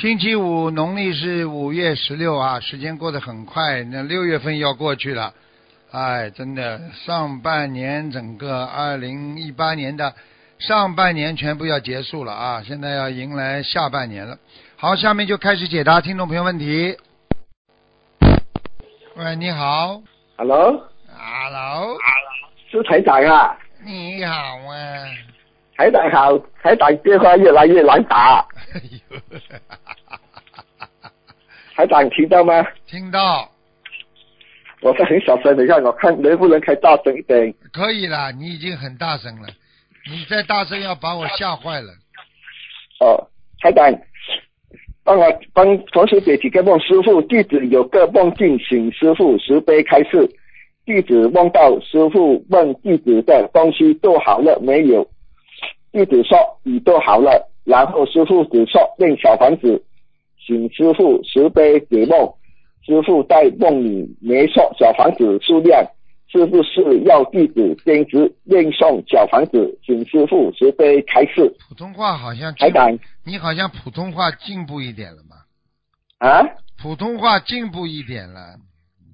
星期五，农历是五月十六啊。时间过得很快，那六月份要过去了，哎，真的，上半年整个二零一八年的上半年全部要结束了啊，现在要迎来下半年了。好，下面就开始解答听众朋友问题。喂，你好 Hello，，Hello，是台长啊，你好啊。台长好，台长电话越来越难打，哎呦，台长听到吗？听到我是很小声的，让我看能不能开大声一点。可以啦，你已经很大声了，你再大声要把我吓坏了。哦，台长，帮我帮同学解几个梦。师傅，弟子有个梦境，请师傅慈悲开示。弟子梦到师傅问弟子的东西做好了没有，弟子说已做好了，然后师傅只说念小房子，请师傅慈悲解梦。师傅在梦里没说小房子数量，是不是要弟子坚持念诵小房子？请师傅慈悲开示。普通话好像进，台长你好像普通话进步一点了嘛？啊，普通话进步一点了，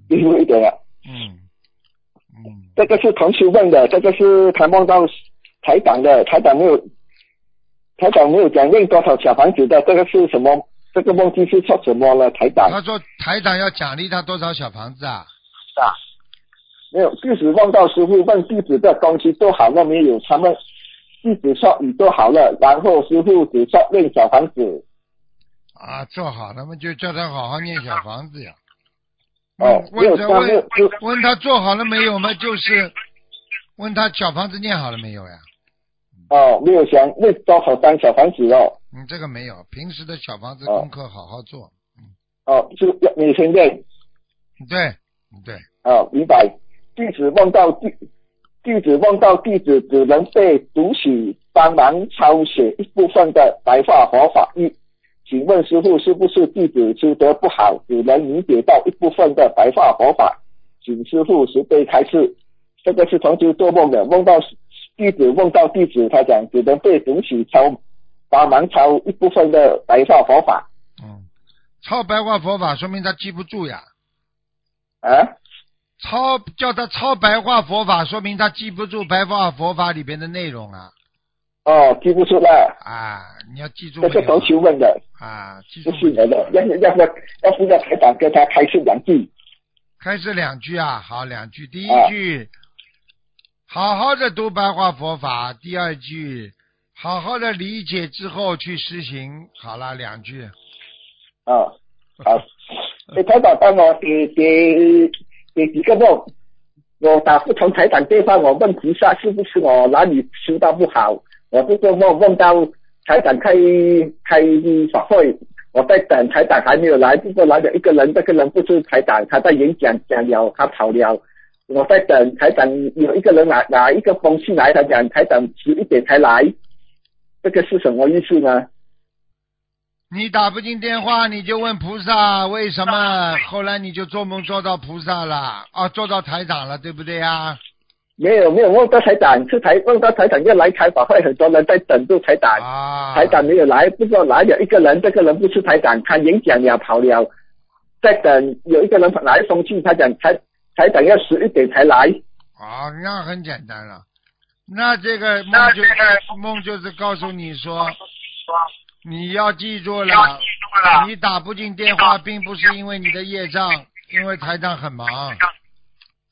进步一点了。嗯嗯，这个是同学问的，这个是他梦到台长的，台长没有，台长没有讲念多少小房子的，这个是什么？这个梦境是说什么了？台长他说台长要奖励他多少小房子啊啊？没有，弟子梦到师傅问弟子的东西做好了没有，他们弟子说已做好了，然后师傅只说念小房子。啊，做好了嘛，就叫他好好念小房子呀。哦嗯问他问问他做好了没有嘛？就是问他小房子念好了没有呀？哦，没有想念多好当小房子哦。嗯，这个没有，平时的小房子哦功课好好做。哦，是要每天念。对对，哦，明白。弟子梦到弟弟子梦到弟子只能被读取帮忙抄写一部分的白话佛法义，请问师傅是不是弟子修得不好，只能理解到一部分的白话佛法？请师傅慈悲开示。这个是同修做梦的，梦到弟子梦到弟子，他讲只能被读取抄帮忙抄一部分的白话佛法嗯，抄白话佛法说明他记不住呀。啊。抄叫他抄白话佛法，说明他记不住白话佛法里边的内容啊哦，记不住了，啊！你要记住这是同没有修问的。啊？记住的，要要要要不要台长跟他开示两句？开始两句啊，好，两句。第一啊句，好好的读白话佛法；第二句，好好的理解之后去实行。好了，两句。啊，好，诶，台长帮我给给给几个梦，我打不同台长电话，我问菩萨是不是我哪里修到不好？我这个梦梦到台长开开法会，我在等台长还没有来，结果来了一个人，这个人不是台长，他在演讲讲了，他跑了。我在等台长，有一个人拿拿一个风信来，他讲台长迟一点才来，这个是什么意思呢？你打不进电话，你就问菩萨为什么？后来你就做梦做到菩萨了，啊，做到台长了，对不对呀？没有没有问到台长，是台问到台长要来开法会，很多人在等住台长，啊，台长没有来，不知道来了一个人，这个人不是台长，他演讲了跑了，在等有一个人拿一封信，他讲台台长要十一点才来，啊，那很简单了。那这个梦就梦就是告诉你说，你要记住了，你打不进电话，并不是因为你的业障，因为台长很忙，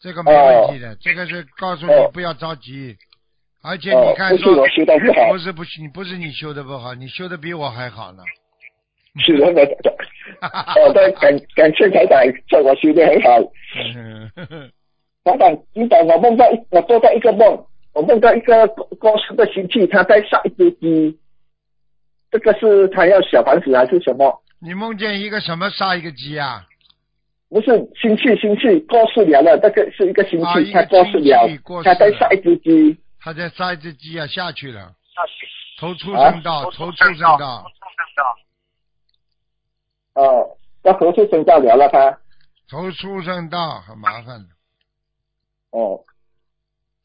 这个没问题的。这个是告诉你哦不要着急，而且哦你，看说不是我修的不好不，是你不是你修的不好，你修的比我还好呢。是的，的，我在感感谢台长，说我修的很好。台长，你等我梦到一，我做到一个梦，我梦到一个过过世的亲戚，他在杀一只鸡，这个是他要小房子还是什么？你梦见一个什么杀一个鸡啊？不是星期星期过世了了，这个是一个星啊一个期他过世了星期过，世了。他在杀一只鸡，他在杀一只鸡啊下去了，投畜啊？生道，投出生道，哦，要何处生到了了他，投出生道很麻烦的。哦，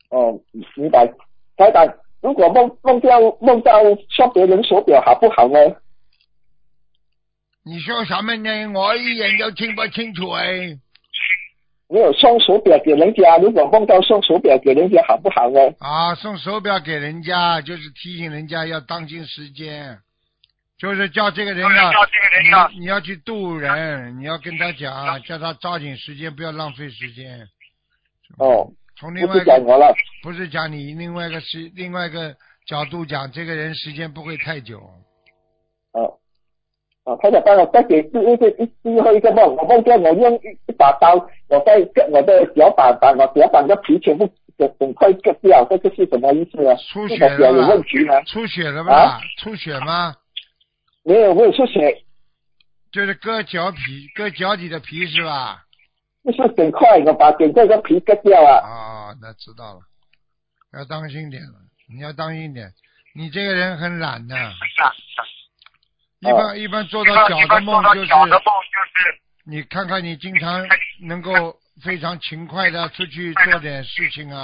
哦，明白。台长，如果梦梦到梦到送别人手表好不好呢？你说什么呢？我一眼都听不清楚哎。没有送手表给人家，如果梦到送手表给人家好不好呢？啊，送手表给人家，就是提醒人家要当心时间，就是叫这个人要你你要去渡人，你要跟他讲，叫他抓紧时间，不要浪费时间。哦，从另不外一个是讲我了。不是讲你，另外一个是另外一个角度讲，这个人时间不会太久。哦，哦，台长帮我再给第一个一最后一个梦，我梦见我用一一把刀，我在割我的脚板，把我脚板的皮全部整整块割掉，这个是什么意思呢？出血了有了？问题吗？出血了吗？啊出血吗？没有，没有出血，就是割脚皮，割脚底的皮是吧？就是整块，我把整个个皮割掉啊。啊，那知道了，要当心点了。你要当心点，你这个人很懒的。一般一般做到脚的梦就是，你看看你经常能够非常勤快的出去做点事情啊，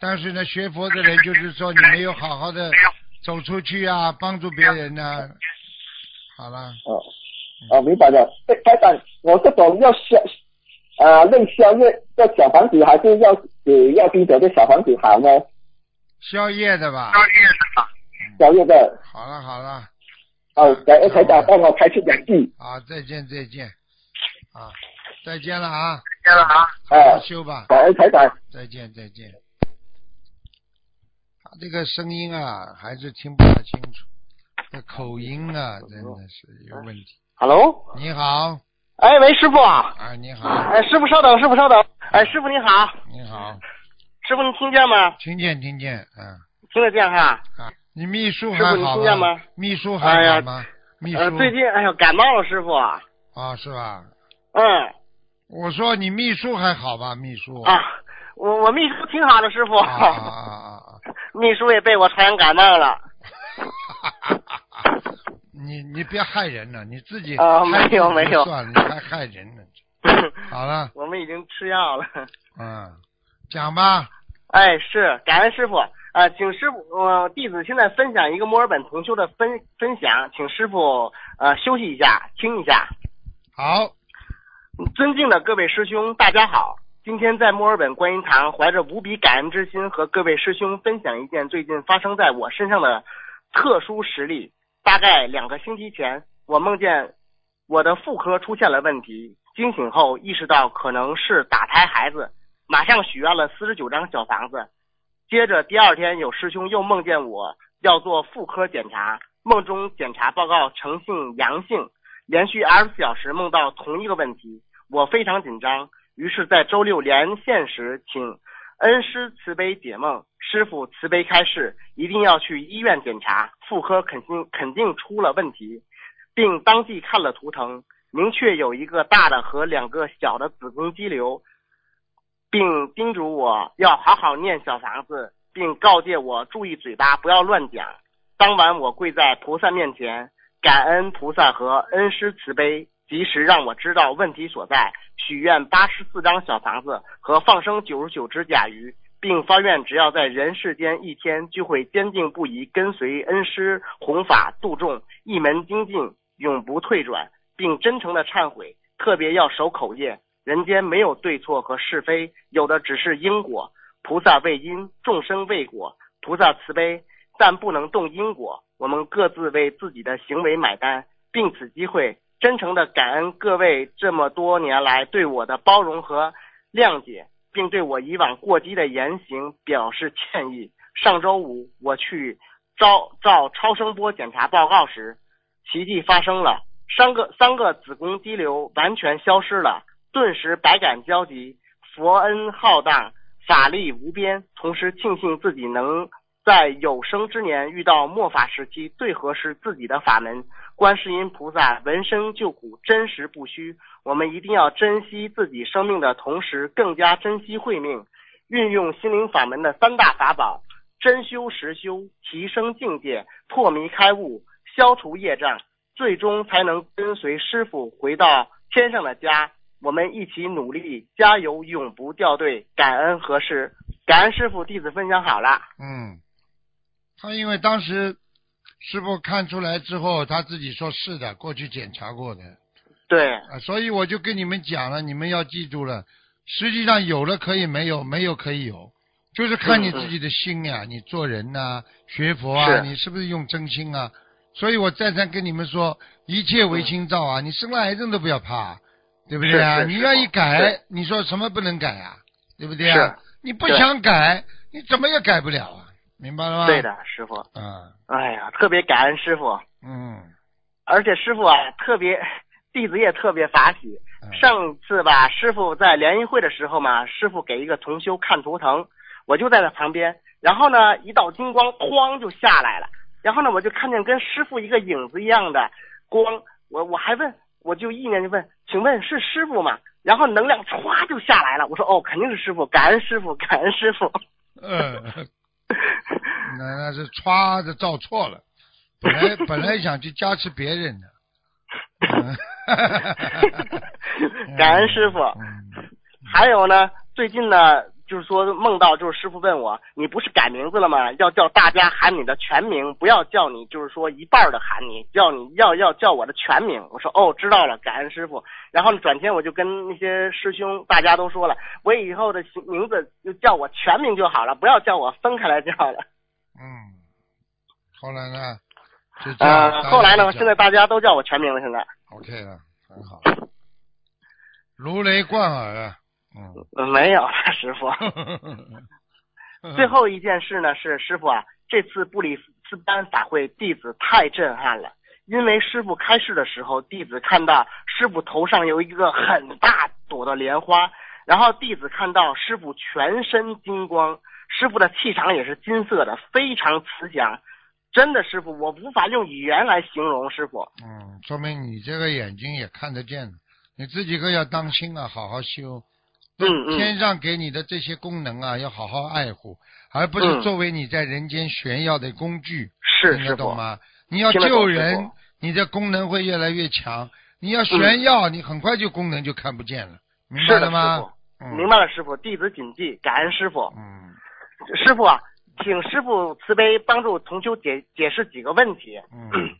但是呢，学佛的人就是说你没有好好的走出去啊，帮助别人呢、好了，哦，哦，明白了。哎，台长，我这种要消啊，内宵夜的小房子，还是要给要逼走的小房子好呢？宵夜的吧？宵夜的，好了好了，哦，感恩台长帮我开出两句。好，再见再见，啊，再见了啊，再见了啊好好修吧。感恩台长。再见再见。他这个声音啊，还是听不太清楚，这口音啊，真的是有问题。Hello，你好，哎喂，师傅啊，啊，你好，哎师傅稍等，师傅稍等，哎师傅你好，你好，师傅你听见吗？听见听见，嗯听得见哈？啊，你秘书还师傅你好听见吗？秘书哎呀还好吗？秘呃，书最近哎呦感冒了，师傅。啊，是吧？嗯我说你秘书还好吧？秘书啊，我我秘书挺好的，师傅。啊啊啊啊！秘书也被我传染感冒了。你你别害人了，你自己啊害没有没有算了，你还害人呢。好了，我们已经吃药了。嗯，讲吧。哎，是感恩师傅。呃，请师傅，呃，弟子现在分享一个墨尔本同修的分分享，请师傅呃休息一下，听一下。好，尊敬的各位师兄，大家好！今天在墨尔本观音堂，怀着无比感恩之心，和各位师兄分享一件最近发生在我身上的特殊实例。大概两个星期前，我梦见我的妇科出现了问题，惊醒后意识到可能是打胎孩子，马上许愿了四十九张小房子。接着第二天，有师兄又梦见我要做妇科检查，梦中检查报告呈性阳性，连续二十四小时梦到同一个问题，我非常紧张，于是，在周六连线时，请恩师慈悲解梦，师傅慈悲开示，一定要去医院检查，妇科肯定肯定出了问题，并当即看了图腾，明确有一个大的和两个小的子宫肌瘤，并叮嘱我要好好念小房子，并告诫我注意嘴巴，不要乱讲。当晚，我跪在菩萨面前，感恩菩萨和恩师慈悲，及时让我知道问题所在，许愿八十四张小房子和放生九十九只甲鱼，并发愿只要在人世间一天，就会坚定不移跟随恩师弘法度众，一门精进，永不退转，并真诚的忏悔，特别要守口业。人间没有对错和是非，有的只是因果。菩萨为因，众生为果。菩萨慈悲，但不能动因果。我们各自为自己的行为买单，并此机会，真诚的感恩各位这么多年来对我的包容和谅解，并对我以往过激的言行表示歉意。上周五我去照照超声波检查报告时，奇迹发生了，三个三个子宫肌瘤完全消失了。顿时百感交集，佛恩浩荡，法力无边。同时庆幸自己能在有生之年遇到末法时期最合适自己的法门。观世音菩萨闻声救苦，真实不虚。我们一定要珍惜自己生命的同时，更加珍惜慧命，运用心灵法门的三大法宝：真修实修，提升境界，破迷开悟，消除业障，最终才能跟随师傅回到天上的家。我们一起努力，加油，永不掉队。感恩合适，感恩师傅，弟子分享好了。嗯，他因为当时师傅看出来之后，他自己说是的，过去检查过的对，啊，所以我就跟你们讲了，你们要记住了，实际上有了可以没有，没有可以有，就是看你自己的心呀，你做人呐、学佛啊，是你是不是用真心啊？所以我再三跟你们说，一切唯心造啊，你生了癌症都不要怕，对不对啊？你愿意改，你说什么不能改啊？对不对啊？你不想改，你怎么也改不了啊？明白了吗？对。的，师傅。嗯，哎呀，特别感恩师傅，嗯，而且师傅啊，特别 弟子也特别法喜。嗯上次吧，师傅在联谊会的时候嘛，师傅给一个同修看图腾，我就在他旁边，然后呢，一道金光哐就下来了，然后呢，我就看见跟师傅一个影子一样的光，我我还问，我就意念就问，请问是师傅吗？然后能量歘就下来了，我说哦，肯定是师傅，感恩师傅，感恩师傅。嗯，那那是歘的照错了，本来本来想去加持别人的。嗯感恩师傅嗯还有呢，最近呢，就是说梦到，就是师傅问我，你不是改名字了吗？要叫大家喊你的全名，不要叫你就是说一半的喊你，叫你要要叫我的全名。我说哦，知道了，感恩师傅。然后转天我就跟那些师兄大家都说了，我以后的名字就叫我全名就好了，不要叫我分开来叫了。嗯，后来呢？呃，后来呢，现在大家都叫我全名了，现在。OK 了，很好，如雷贯耳啊。嗯。呃没有了，师傅。最后一件事呢是师傅啊，这次布里斯班法会弟子太震撼了，因为师傅开示的时候，弟子看到师傅头上有一个很大朵的莲花，然后弟子看到师傅全身金光，师傅的气场也是金色的，非常慈祥。真的，师傅，我无法用语言来形容，师傅。嗯，说明你这个眼睛也看得见，你自己可要当心啊，好好修。嗯嗯。天上给你的这些功能啊，要好好爱护，而不是嗯。作为你在人间炫耀的工具。听是师傅，得懂吗？你要救人，你的功能会越来越强；你要炫耀，你很快就功能就看不见了，明白是的，师了吗？明白了，师傅，弟子谨记，感恩师傅。嗯，师傅啊，请师傅慈悲帮助同修解解释几个问题。嗯。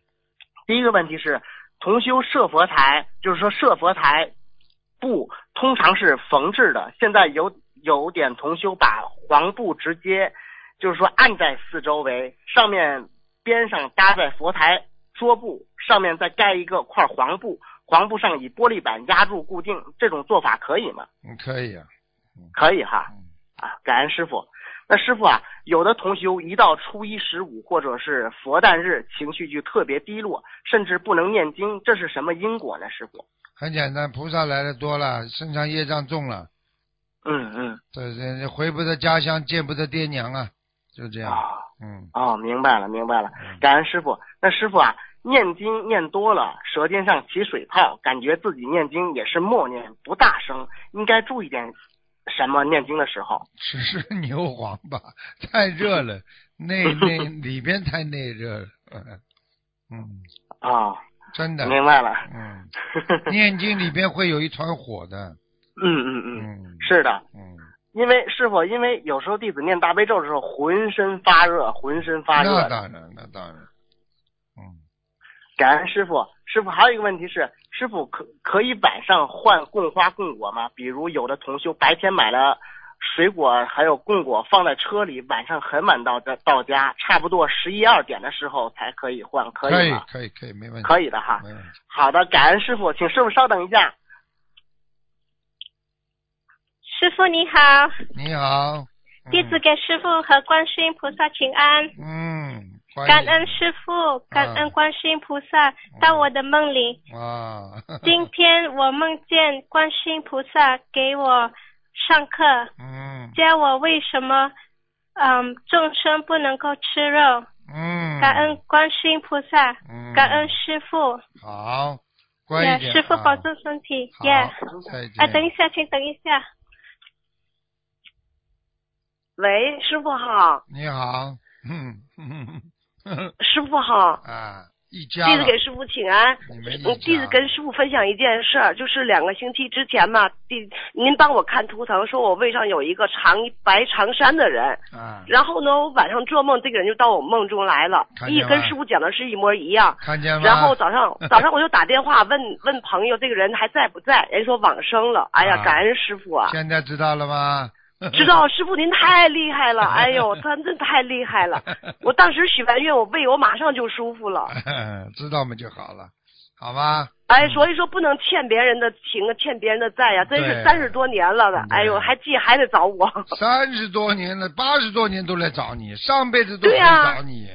第一个问题是，同修设佛台，就是说设佛台布通常是缝制的，现在有有点同修把黄布直接就是说按在四周围，上面边上搭在佛台桌布，上面再盖一个块黄布，黄布上以玻璃板压住固定，这种做法可以吗？嗯，可以啊。可以哈。嗯啊，感恩师傅。那师傅啊，有的同修一到初一十五或者是佛诞日，情绪就特别低落，甚至不能念经，这是什么因果呢？师傅？很简单，菩萨来的多了，身上业障重了，嗯嗯对对回不得家乡，见不得爹娘啊，就这样。啊嗯，哦，明白了明白了嗯，感恩师傅。那师傅啊，念经念多了，舌尖上起水泡，感觉自己念经也是默念，不大声，应该注意点什么？念经的时候？只是牛黄吧，太热了，内内里边太内热了。嗯，啊、真的。明白了。嗯，念经里边会有一团火的。嗯嗯嗯，嗯，是的。嗯，因为师傅，因为有时候弟子念大悲咒的时候，浑身发热，浑身发热。那当然，那当然。嗯，感恩师傅，师傅还有一个问题是，师傅可可以晚上换供花供果吗？比如有的同修白天买了水果还有供果放在车里，晚上很晚到家到家，差不多十一二点的时候才可以换，可可以吗？可以，可以，没问题。可以的哈。好的，感恩师傅，请师傅稍等一下。师傅你好，你好。弟子给师傅和观世音菩萨请安，嗯，感恩师傅，感恩观世音菩萨到我的梦里。啊。今天我梦见观世音菩萨给我上课，嗯教我为什么嗯众生不能够吃肉。嗯感恩观世音菩萨，嗯，感恩师傅，好，乖耶一点。师傅啊保重身体，好耶。再见。啊，等一下，请等一下。喂，师傅好，你好，嗯 师傅好，啊，一家了弟子给师傅请安。你们一嗯，弟家子跟师傅分享一件事儿，就是两个星期之前嘛，弟您帮我看图腾，说我胃上有一个长白长衫的人，啊，然后呢，我晚上做梦，这个人就到我梦中来了，一跟师傅讲的是一模一样。看见吗？然后早上 早上我就打电话问问朋友，这个人还在不在？人说往生了。哎呀，啊感恩师傅啊！现在知道了吗？知道师傅您太厉害了，哎呦，他真太厉害了！我当时许完愿，我胃我马上就舒服了。知道嘛就好了，好吗？哎，所以说不能欠别人的情，欠别人的债呀，真是三十多年了的，对哎呦，还记还得找我。三十多年了，八十多年都来找你，上辈子都来找你，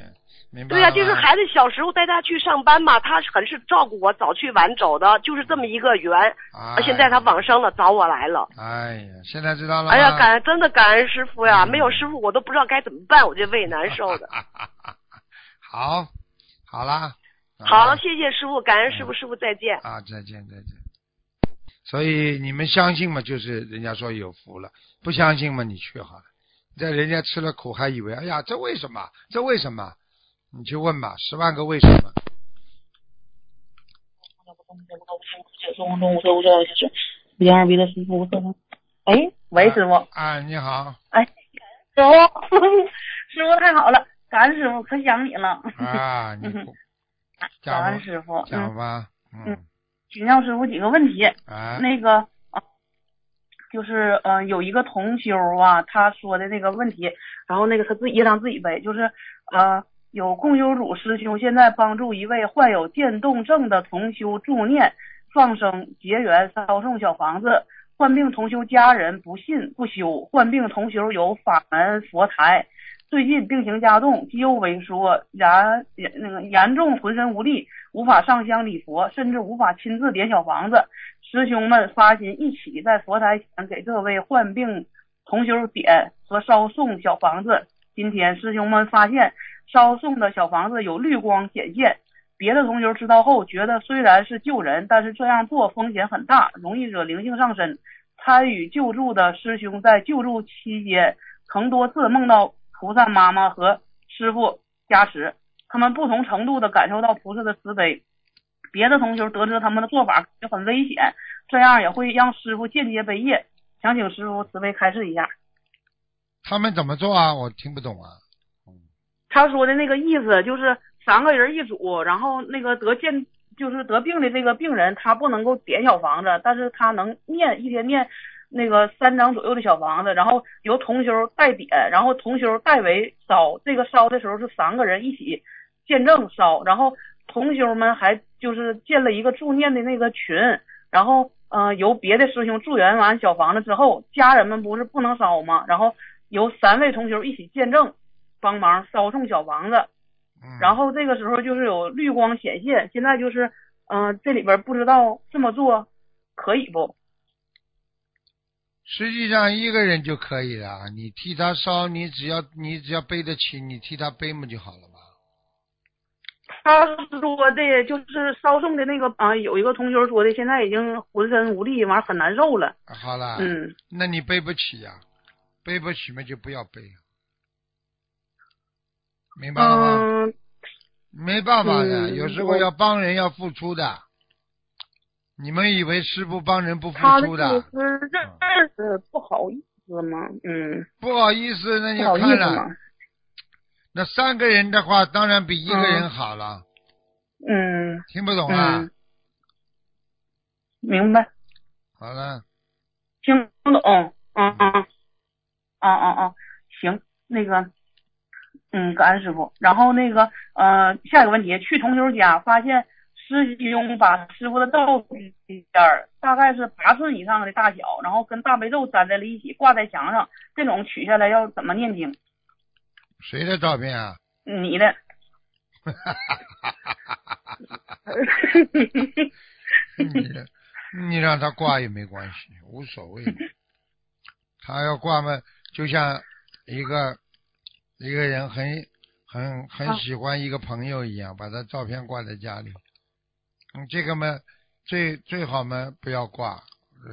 明白对呀、就是孩子小时候带他去上班嘛，他很是照顾我，早去晚走的，就是这么一个缘。哎现在他往生了，找我来了。哎呀，现在知道了？哎呀，感恩真的感恩师傅呀！嗯没有师傅我都不知道该怎么办，我这胃难受的。好，好啦，好了，谢谢师傅，感恩师傅，师傅再见。啊，再见再见。所以你们相信嘛，就是人家说有福了；不相信嘛，你去好了。在人家吃了苦，还以为哎呀，这为什么？这为什么？你去问吧，十万个为什么。哎，喂，师傅，啊，你好，哎师傅，师傅太好了，感恩师傅，可想你了。啊，你感恩师傅，嗯，讲吧，嗯。嗯，请教师傅几个问题。啊，那个啊，就是呃，有一个同修啊，他说的那个问题，然后那个他自己业障自己背，就是呃，有共修组师兄现在帮助一位患有渐冻症的同修助念、放生、结缘、烧送小房子。患病同修家人不信不修，患病同修有法门佛台。最近病情加重，肌肉萎缩，严那个严重浑身无力，无法上香礼佛，甚至无法亲自点小房子。师兄们发心一起在佛台前给这位患病同修点和烧送小房子。今天师兄们发现烧送的小房子有绿光显现，别的同学知道后觉得虽然是救人，但是这样做风险很大，容易惹灵性上身。参与救助的师兄在救助期间曾多次梦到菩萨妈妈和师傅加持，他们不同程度的感受到菩萨的慈悲。别的同学得知他们的做法就很危险，这样也会让师傅间接背业。想请师傅慈悲开示一下。他们怎么做啊？我听不懂啊。他说的那个意思就是三个人一组，然后那个得见就是得病的这个病人，他不能够点小房子，但是他能念一天念那个三张左右的小房子，然后由同修代点，然后同修代为烧。这个烧的时候是三个人一起见证烧，然后同修们还就是建了一个助念的那个群，然后呃由别的师兄助缘完小房子之后，家人们不是不能烧吗？然后由三位同修一起见证。帮忙烧送小房子，嗯、然后这个时候就是有绿光显现。现在就是，嗯、呃，这里边不知道这么做可以不？实际上一个人就可以了，你替他烧，你只要你只要背得起，你替他背嘛就好了吧。他说的就是烧送的那个啊、呃，有一个同学说的，现在已经浑身无力，完很难受了。好了，嗯，那你背不起呀、啊，背不起嘛就不要背。明白了吗？嗯、没办法的，嗯、有时候要帮人要付出的。你们以为师傅帮人不付出的？他的意思不好意思吗？嗯，不好意思，那就看了。那三个人的话，当然比一个人好了。嗯。听不懂啊？嗯、明白。好了。听不懂。嗯嗯。嗯嗯嗯！行，那个。嗯，感恩师傅。然后那个呃，下一个问题，去同修家发现师兄把师傅的照片大概是八寸以上的大小，然后跟大悲咒粘在了一起，挂在墙上。这种取下来要怎么念经？谁的照片啊？你的。你你让他挂也没关系，无所谓。他要挂嘛，就像一个。一个人很很很啊喜欢一个朋友一样，把他照片挂在家里。嗯，这个嘛，最最好嘛不要挂，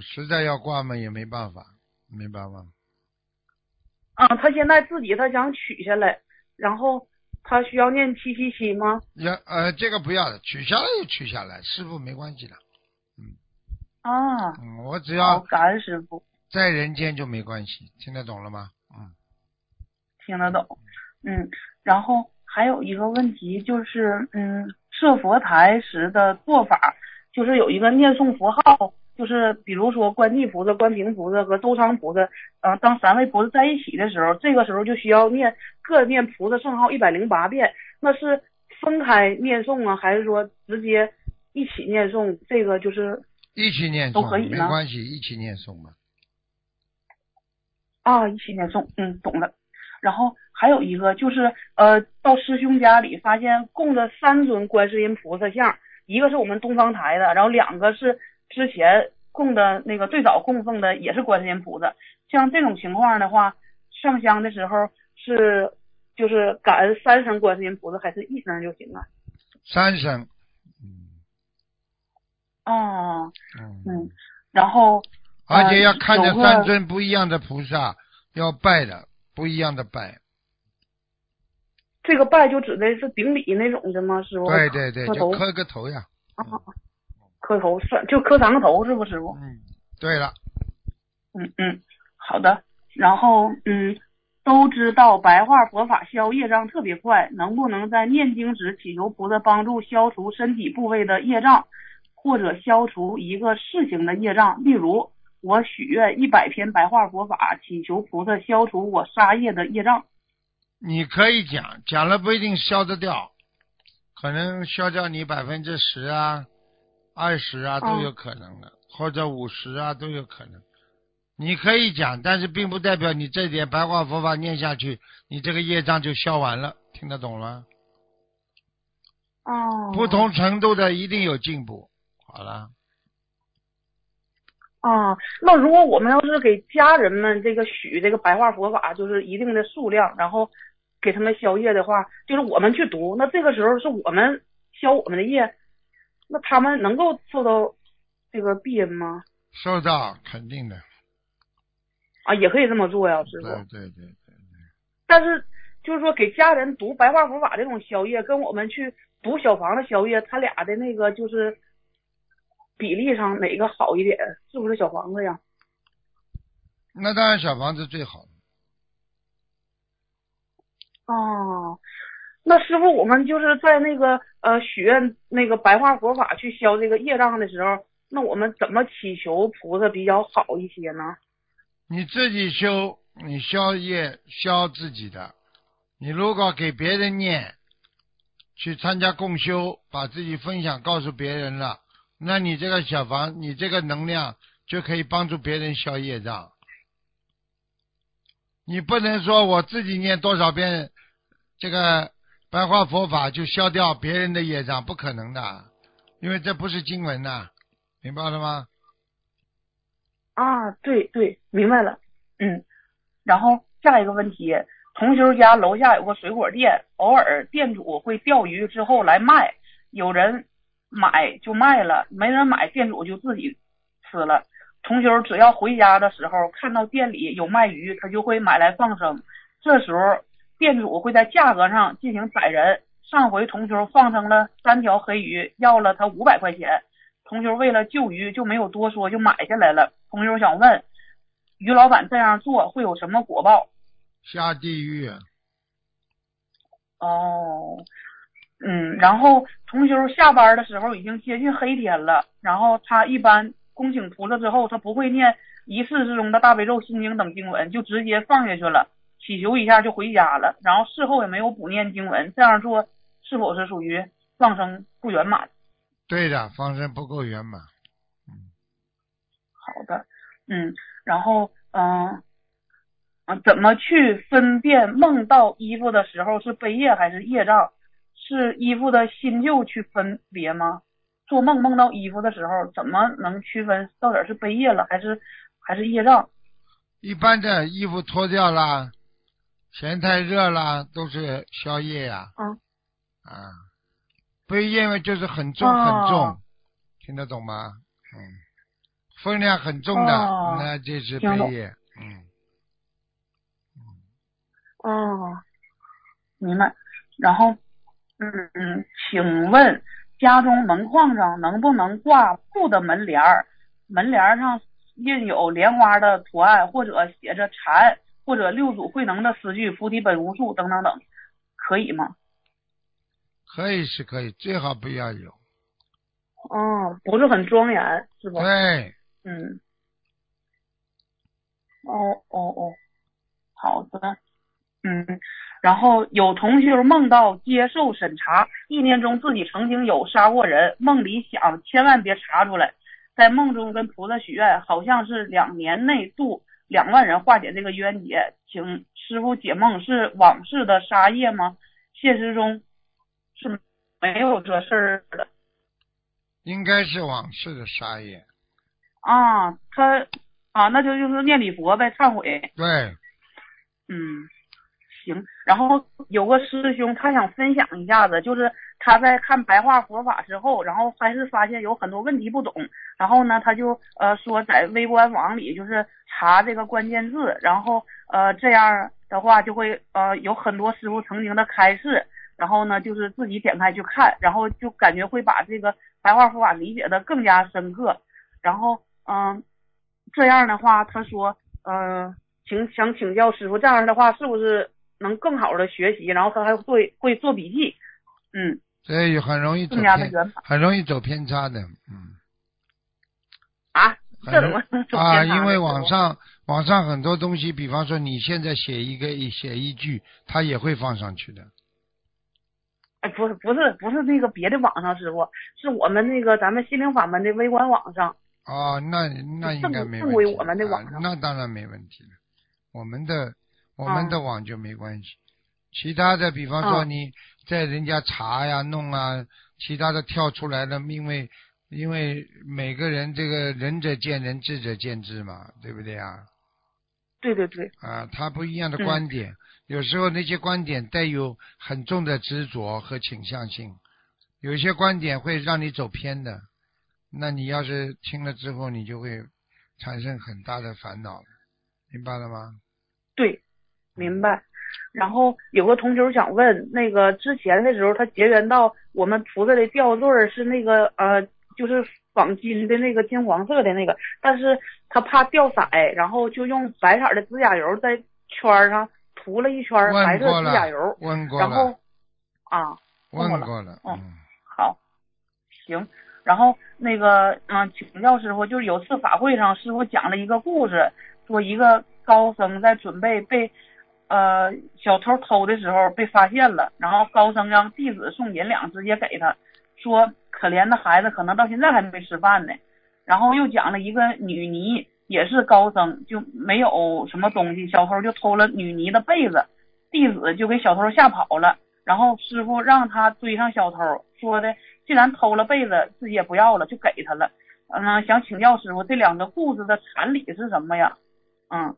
实在要挂嘛也没办法，没办法？啊，他现在自己他想取下来，然后他需要念七七七吗？要呃这个不要的，取下来就取下来，师傅没关系的。嗯啊，嗯，我只，要感恩师傅，在人间就没关系，听得懂了吗？嗯，听得懂。嗯，然后还有一个问题就是，嗯，设佛台时的做法，就是有一个念诵佛号，就是比如说观地菩萨、观平菩萨和周仓菩萨，呃，当三位菩萨在一起的时候，这个时候就需要念各念菩萨圣号一百零八遍，那是分开念诵啊，还是说直接一起念诵？这个就是一起念诵都可以呢没关系，一起念诵嘛。啊，一起念诵，嗯，懂了。然后还有一个就是，呃，到师兄家里发现供着三尊观世音菩萨像，一个是我们东方台的，然后两个是之前供的那个最早供奉的也是观世音菩萨。像这种情况的话，上香的时候是就是感恩三声观世音菩萨，还是一声就行啊？三声，嗯啊，嗯嗯，然后而且要看着三尊不一样的菩萨，要拜的不一样的拜。这个拜就指的是顶礼那种的吗？师傅？对对对，就磕个头呀。啊，磕头算就磕三个头是不，师傅？嗯，对了，嗯嗯，好的。然后嗯，都知道白话佛法消业障特别快，能不能在念经时祈求菩萨帮助消除身体部位的业障，或者消除一个事情的业障？例如，我许愿一百篇白话佛法，祈求菩萨消除我杀业的业障。你可以讲，讲了不一定消得掉，可能消掉你百分之十啊、二十啊都有可能的，或者五十啊都有可能。你可以讲，但是并不代表你这点白话佛法念下去，你这个业障就消完了，听得懂吗？哦，不同程度的一定有进步。好了，啊，那如果我们要是给家人们这个许这个白话佛法，就是一定的数量，然后给他们消业的话，就是我们去读，那这个时候是我们消我们的业，那他们能够受到这个庇荫吗？收到肯定的，啊，也可以这么做呀，师对傅。对对对。但是就是说给家人读白话佛法这种消业，跟我们去读小房子消业，他俩的那个就是比例上哪个好一点？是不是小房子呀？那当然小房子最好。哦，那师傅，我们就是在那个呃许愿那个白话佛法去消这个业障的时候，那我们怎么祈求菩萨比较好一些呢？你自己修，你消业消自己的。你如果给别人念，去参加共修，把自己分享告诉别人了，那你这个小房，你这个能量就可以帮助别人消业障。你不能说我自己念多少遍这个白话佛法就消掉别人的业障，不可能的，因为这不是经文呐、明白了吗？啊，对对，明白了。嗯，然后下一个问题，同修家楼下有个水果店，偶尔店主会钓鱼之后来卖，有人买就卖了，没人买店主就自己吃了。同修只要回家的时候看到店里有卖鱼，他就会买来放生。这时候店主会在价格上进行宰人。上回同修放生了三条黑鱼，要了他五百块钱。同修为了救鱼就没有多说，就买下来了。同修想问，于老板这样做会有什么果报？下地狱。哦，嗯，然后同修下班的时候已经接近黑天了，然后他一般恭请菩萨之后，他不会念仪式之中的大悲咒、心经等经文，就直接放下去了，祈求一下就回家了，然后事后也没有补念经文，这样做是否是属于放生不圆满？对的，放生不够圆满。好的，嗯，然后嗯。啊，怎么去分辨梦到衣服的时候是悲业还是业障？是衣服的新旧去分别吗？做梦梦到衣服的时候，怎么能区分到底是背业了还是还是业障？一般的衣服脱掉了，嫌太热了，都是宵夜呀、嗯啊。背业嘛就是很重哦很重，听得懂吗？嗯，分量很重的，哦那就是背业。嗯，哦，明白。然后，嗯嗯，请问家中门框上能不能挂布的门帘儿？门帘儿上印有莲花的图案，或者写着禅，或者六祖慧能的诗句“菩提本无树”等等等，可以吗？可以是可以，最好不要有。哦，不是很庄严，是吧？对，嗯。哦哦哦，好的。嗯，然后有同学梦到接受审查，意念中自己曾经有杀过人，梦里想千万别查出来，在梦中跟菩萨许愿，好像是两年内度两万人化解这个冤结，请师傅解梦是往事的杀业吗？现实中是没有这事儿的应该是往事的杀业。啊，他啊，那就就是念礼佛呗，忏悔。对，嗯，行。然后有个师兄，他想分享一下子，就是他在看白话佛法之后，然后还是发现有很多问题不懂，然后呢，他就呃说在微观网里就是查这个关键字，然后呃这样的话就会呃有很多师傅曾经的开示，然后呢就是自己点开去看，然后就感觉会把这个白话佛法理解的更加深刻，然后嗯、这样的话，他说嗯。呃请想请教师傅，这样的话是不是能更好的学习？然后他还会会做笔记，嗯，所以很容易很容易走偏差的。嗯，啊？这怎么 啊？偏差呢因为网上网上很多东西，比方说你现在写一个写一句，他也会放上去的。哎，不是不是不是那个别的网上师傅，是我们那个咱们心灵法门的微观网上。哦，那那应该没问题。正归我们的网啊那当然没问题了。我们的我们嗯的网就没关系。其他的，比方说嗯你在人家查呀、弄啊，其他的跳出来的，因为因为每个人这个仁者见仁，智者见智嘛，对不对啊？对对对，啊，他不一样的嗯观点，有时候那些观点带有很重的执着和倾向性，有些观点会让你走偏的。那你要是听了之后，你就会产生很大的烦恼，明白了吗？对，明白。然后有个同学想问，那个之前的时候，他结缘到我们菩萨的吊坠是那个呃，就是仿金的那个金黄色的那个，但是他怕掉色，然后就用白色的指甲油在圈上涂了一圈白色指甲油，，问过然后了，啊，问过了问过了，嗯嗯，好，行。然后那个，嗯，请教师傅，就是有次法会上，师傅讲了一个故事，说一个高僧在准备被呃小偷偷的时候被发现了，然后高僧让弟子送银两直接给他，说可怜的孩子可能到现在还没吃饭呢。然后又讲了一个女尼，也是高僧，就没有什么东西，小偷就偷了女尼的被子，弟子就给小偷吓跑了。然后师傅让他追上小偷，说的既然偷了被子，自己也不要了，就给他了。嗯，想请教师傅，这两个故事的禅理是什么呀？嗯，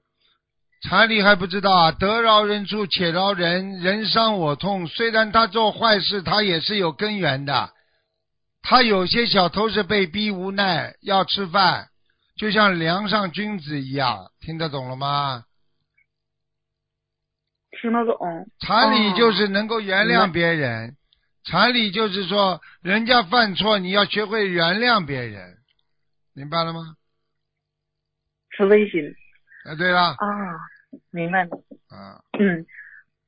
禅理还不知道啊，得饶人处且饶人，人伤我痛。虽然他做坏事，他也是有根源的。他有些小偷是被逼无奈要吃饭，就像梁上君子一样，听得懂了吗？听得懂。禅理哦就是能够原谅别人，禅理就是说人家犯错，你要学会原谅别人，明白了吗？慈悲心啊，对了，啊，明白了。啊，嗯，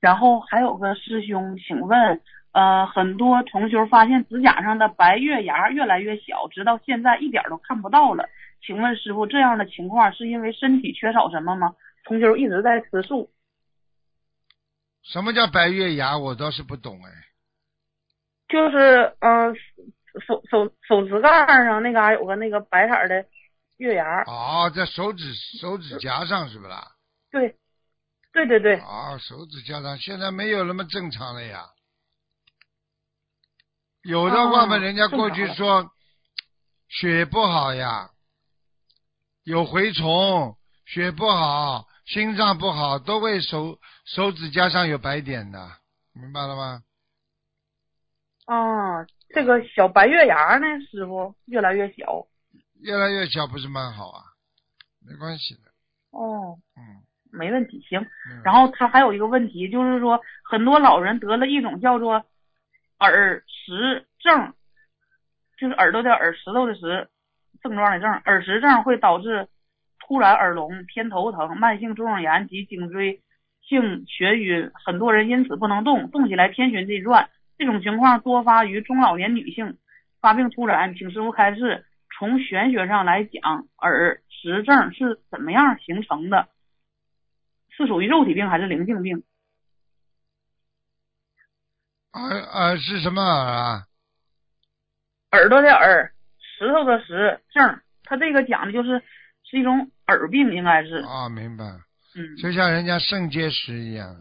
然后还有个师兄，请问，呃，很多同修发现指甲上的白月牙越来越小，直到现在一点都看不到了。请问师傅，这样的情况是因为身体缺少什么吗？同修一直在吃素，什么叫白月牙？我倒是不懂哎。就是呃手手手指盖上那嘎有个那个白色的月牙，哦，在手指手指甲上是不啦？对，对对对，啊、手指甲上现在没有那么正常了呀。有的话嘛，哦人家过去说血不好呀，有蛔虫，血不好，心脏不好都会手手指甲上有白点的，明白了吗？啊，这个小白月牙呢，师傅越来越小。越来越小不是蛮好啊？没关系的，哦，嗯。没问题，行。嗯然后他还有一个问题，就是说很多老人得了一种叫做耳石症，就是耳朵的耳，石头的石，症状的症。耳石症会导致突然耳聋、偏头疼、慢性中耳炎及颈椎性眩晕，很多人因此不能动，动起来天旋地转。这种情况多发于中老年女性，发病突然，请师傅开示。从玄学上来讲，耳石症是怎么样形成的？是属于肉体病还是灵性病？耳耳是什么耳啊？耳朵的耳，石头的石，正。他这个讲的就是是一种耳病，应该是。啊，明白，嗯。就像人家肾结石一样，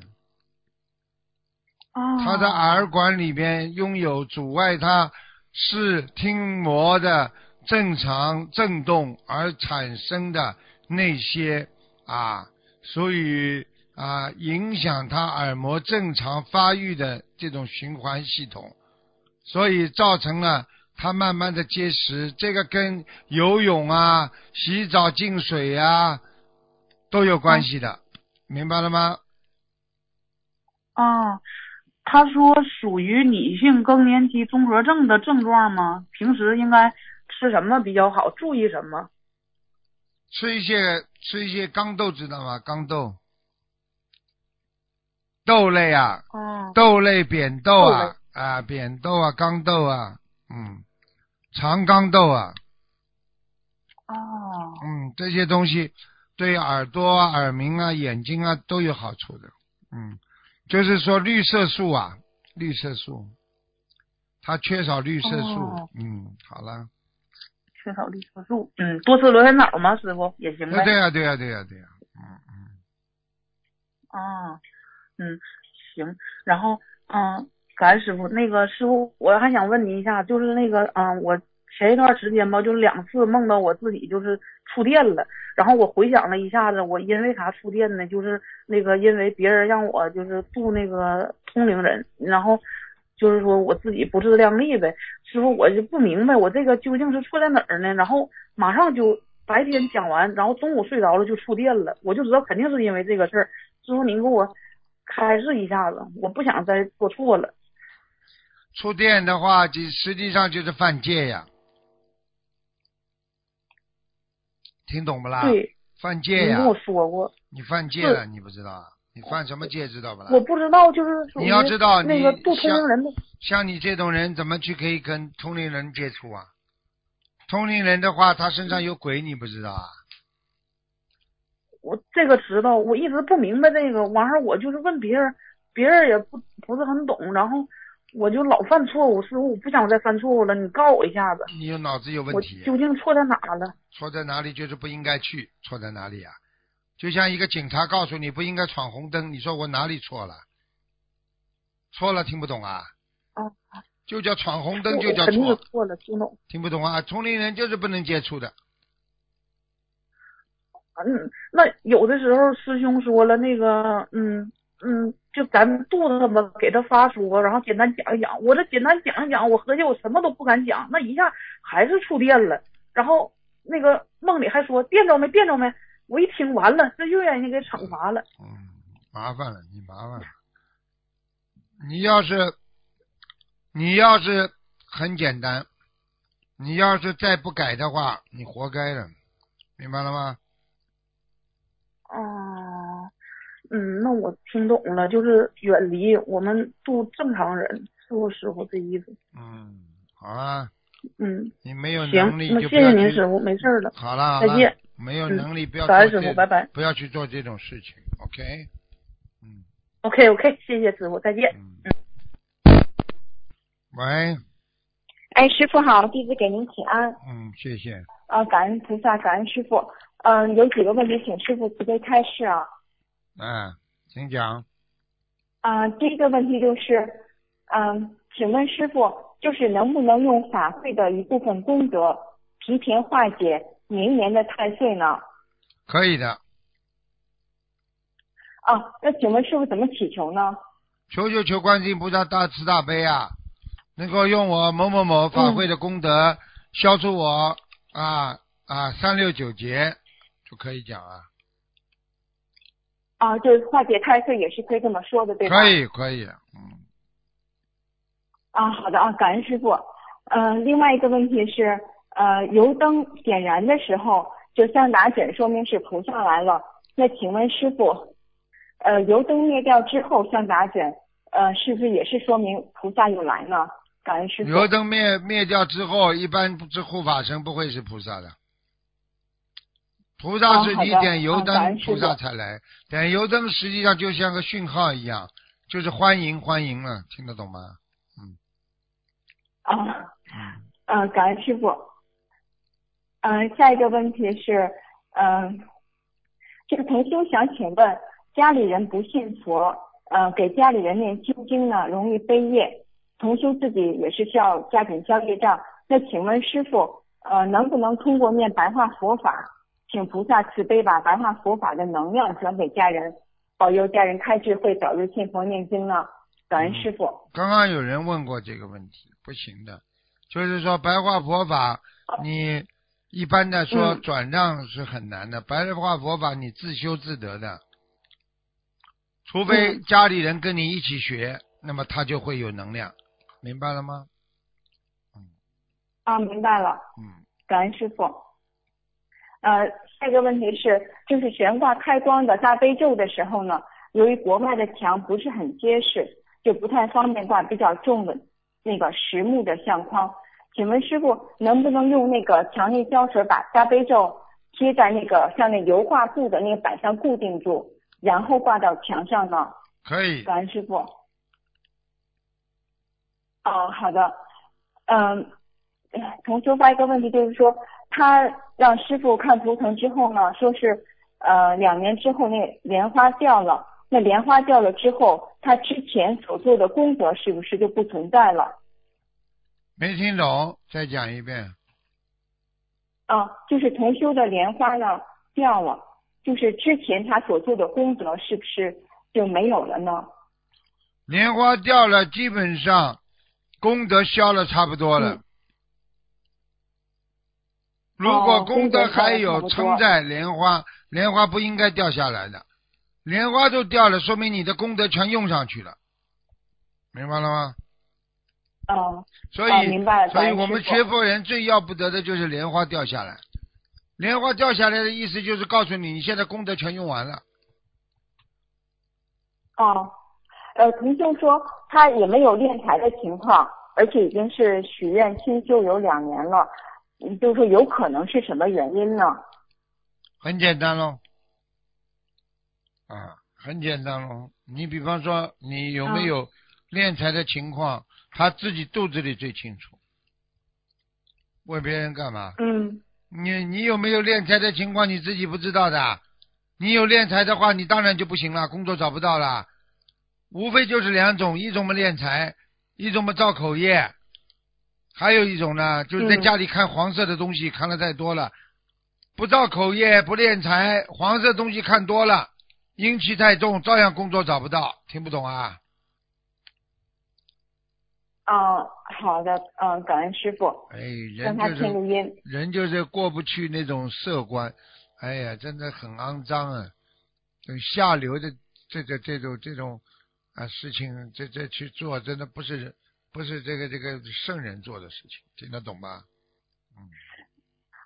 啊。他的耳管里边拥有阻碍他视听膜的正常振动而产生的那些啊，所以啊影响他耳膜正常发育的这种循环系统，所以造成了他慢慢的结石。这个跟游泳啊、洗澡进水啊都有关系的，明白了吗？啊，他说属于女性更年期综合症的症状吗？平时应该吃什么比较好？注意什么？吃一些吃一些刚豆，知道吗？刚豆，豆类啊，哦。豆类、扁豆豆啊，啊，扁豆啊，刚豆啊，嗯，长刚豆啊，哦。嗯，这些东西对耳朵啊、耳鸣啊、眼睛啊都有好处的，嗯，就是说绿色素啊，绿色素，它缺少绿色素，哦。嗯，好了，缺少绿色素。嗯，多吃螺旋藻吗？师傅也行呗。对呀、对呀、对呀、对呀、嗯嗯，啊，嗯，行，然后嗯，感恩师傅，那个师傅，我还想问您一下，就是那个嗯，我前一段时间吧，就是两次梦到我自己就是触电了，然后我回想了一下子，我因为啥触电呢？就是那个因为别人让我就是度那个通灵人，然后就是说我自己不自量力呗。师傅，我就不明白我这个究竟是错在哪儿呢？然后马上就白天讲完，然后中午睡着了就触电了，我就知道肯定是因为这个事儿。师傅，您给我开示一下子，我不想再做错了。触电的话，就实际上就是犯戒呀，听懂不啦？对，犯戒呀你跟，我说过，你犯戒了，你不知道啊？你犯什么戒知道不啦？我不知道，就是你要知道你那个不通灵人的，像你这种人，怎么去可以跟通灵人接触啊？通灵人的话，他身上有鬼，你不知道啊？我这个知道，我一直不明白这个。完事儿我就是问别人，别人也不不是很懂，然后我就老犯错误。师傅，我不想再犯错误了，你告我一下子，你有脑子有问我题，究竟错在哪了？错在哪里就是不应该去，错在哪里啊？就像一个警察告诉你不应该闯红灯，你说我哪里错了？错了听不懂啊？哦，就叫闯红灯，就叫错，错了，听懂？听不懂啊？同龄人就是不能接触的，嗯，那有的时候师兄说了，那个，嗯嗯，就咱肚子吧，给他发说，然后简单讲一讲。我这简单讲一讲，我合计我什么都不敢讲，那一下还是触电了。然后那个梦里还说电着没，电着没。我一听完了，这又让人给惩罚了。嗯，麻烦了，你麻烦了。你要是，你要是很简单，你要是再不改的话，你活该了，明白了吗？哦，嗯，那我听懂了，就是远离我们度正常人，是我师傅这意思。嗯，好啊，嗯，你没有行，能力就不要谢。谢您师傅，没事了。好了好了，再见。没有嗯能力不要做这傅拜拜不要去做这种事情，OK？嗯 OK OK，谢谢师傅，再见。嗯。喂，哎，师傅好，弟子给您请安。嗯，谢谢。啊，感恩菩萨，感恩师傅。嗯、有几个问题请师傅慈悲开示啊。嗯，请讲。啊、第一个问题就是，嗯、请问师傅，就是能不能用法会的一部分功德提前化解明年的太岁呢？可以的，啊，那请问师傅怎么祈求呢？求求求观世音菩萨大慈大悲啊，能够用我某某某法会的功德消除我啊啊三六九劫，就可以讲啊。啊，就是化解太岁也是可以这么说的，对吧？可以可以，嗯，啊，好的啊，感恩师傅。呃，另外一个问题是，呃，油灯点燃的时候就像打枕，说明是菩萨来了。那请问师傅，呃，油灯灭掉之后像打枕，呃，是不是也是说明菩萨又来呢？感恩师傅。油灯灭灭掉之后，一般不是护法神不会是菩萨的，菩萨是你点油灯，菩萨才来。点油灯实际上就像个讯号一样，就是欢迎欢迎了，听得懂吗？嗯啊，嗯、感恩师傅。嗯、下一个问题是，嗯、这个同修想请问，家里人不信佛，呃，给家里人念心经呢，容易背业，同修自己也是需要加紧消业障。那请问师傅，呃，能不能通过念白话佛法，请菩萨慈悲把白话佛法的能量转给家人，保佑家人开智慧，早日信佛念经呢？感恩师傅。刚刚有人问过这个问题，不行的，就是说白话佛法，你一般的说嗯转让是很难的，白话佛法你自修自得的，除非嗯家里人跟你一起学，那么他就会有能量，明白了吗？啊，明白了。嗯，感恩师傅。呃，下一个问题是，就是悬挂开光的大悲咒的时候呢，由于国外的墙不是很结实，就不太方便挂比较重的那个实木的相框。请问师傅，能不能用那个强力胶水把大悲咒贴在那个像那油画布的那个板上固定住，然后挂到墙上呢？可以，感恩师傅。哦，好的。嗯，同修发一个问题，就是说他让师傅看图腾之后呢，说是呃两年之后那莲花掉了，那莲花掉了之后，他之前所做的功德是不是就不存在了？没听懂，再讲一遍。啊，就是同修的莲花呢掉了，就是之前他所做的功德是不是就没有了呢？莲花掉了，基本上功德消了差不多了。嗯如果哦功德还有功德消了差不多撑在莲花，莲花不应该掉下来的，莲花都掉了，说明你的功德全用上去了，明白了吗？哦、所以，哦明白了所以我们学佛人最要不得的就是莲花掉下来。莲花掉下来的意思就是告诉你，你现在功德全用完了。哦，呃，同修说他也没有练财的情况，而且已经是许愿清修有两年了，嗯就是说有可能是什么原因呢？很简单喽，啊，很简单喽。你比方说，你有没有练财的情况，他自己肚子里最清楚。问别人干嘛？嗯，你你有没有练财的情况，你自己不知道的。你有练财的话，你当然就不行了，工作找不到了。无非就是两种，一种嘛练财，一种嘛造口业，还有一种呢，就是在嗯家里看黄色的东西看的太多了，不造口业，不练财，黄色东西看多了，阴气太重，照样工作找不到。听不懂啊？哦，好的，嗯，感恩师傅，哎，让他人就是听录音。人就是过不去那种色关，哎呀，真的很肮脏啊！这下流的这个这种这种啊事情，这这去做，真的不是不是这个这个圣人做的事情，听得懂吧？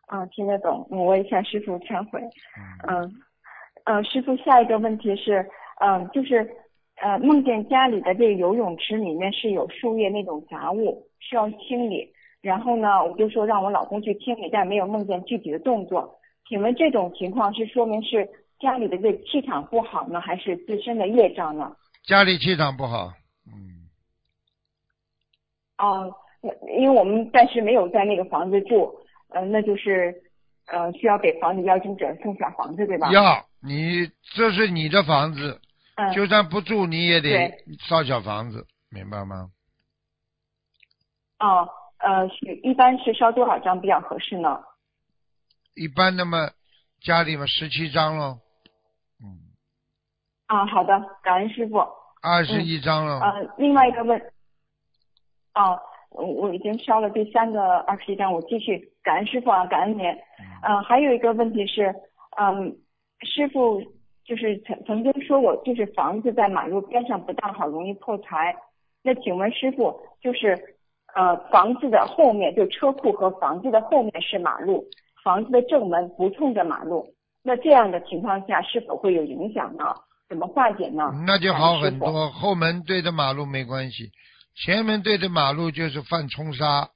啊，听得懂，嗯我也向师傅忏悔。嗯，嗯，呃，师傅，下一个问题是，嗯、就是呃，梦见家里的这个游泳池里面是有树叶那种杂物，需要清理。然后呢，我就说让我老公去清理，但没有梦见具体的动作。请问这种情况是说明是家里的这气场不好呢，还是自身的业障呢？家里气场不好，嗯，哦、那因为我们暂时没有在那个房子住，呃，那就是呃需要给房子邀请者送小房子，对吧？要你这是你的房子，嗯，就算不住你也得烧小房子，明白吗？哦，呃，是一般是烧多少张比较合适呢？一般那么家里嘛十七张喽，嗯。啊，好的，感恩师傅。二十一张了。呃，另外一个问，哦，我我已经烧了第三个二十一张，我继续感恩师傅啊，感恩您。呃，还有一个问题是，嗯，师傅就是曾曾经说过，就是房子在马路边上不大好，容易破财。那请问师傅，就是呃房子的后面，就车库和房子的后面是马路，房子的正门不冲着马路，那这样的情况下是否会有影响呢？怎么化解呢？那就好很多。后门对着马路没关系，前门对着马路就是犯冲杀。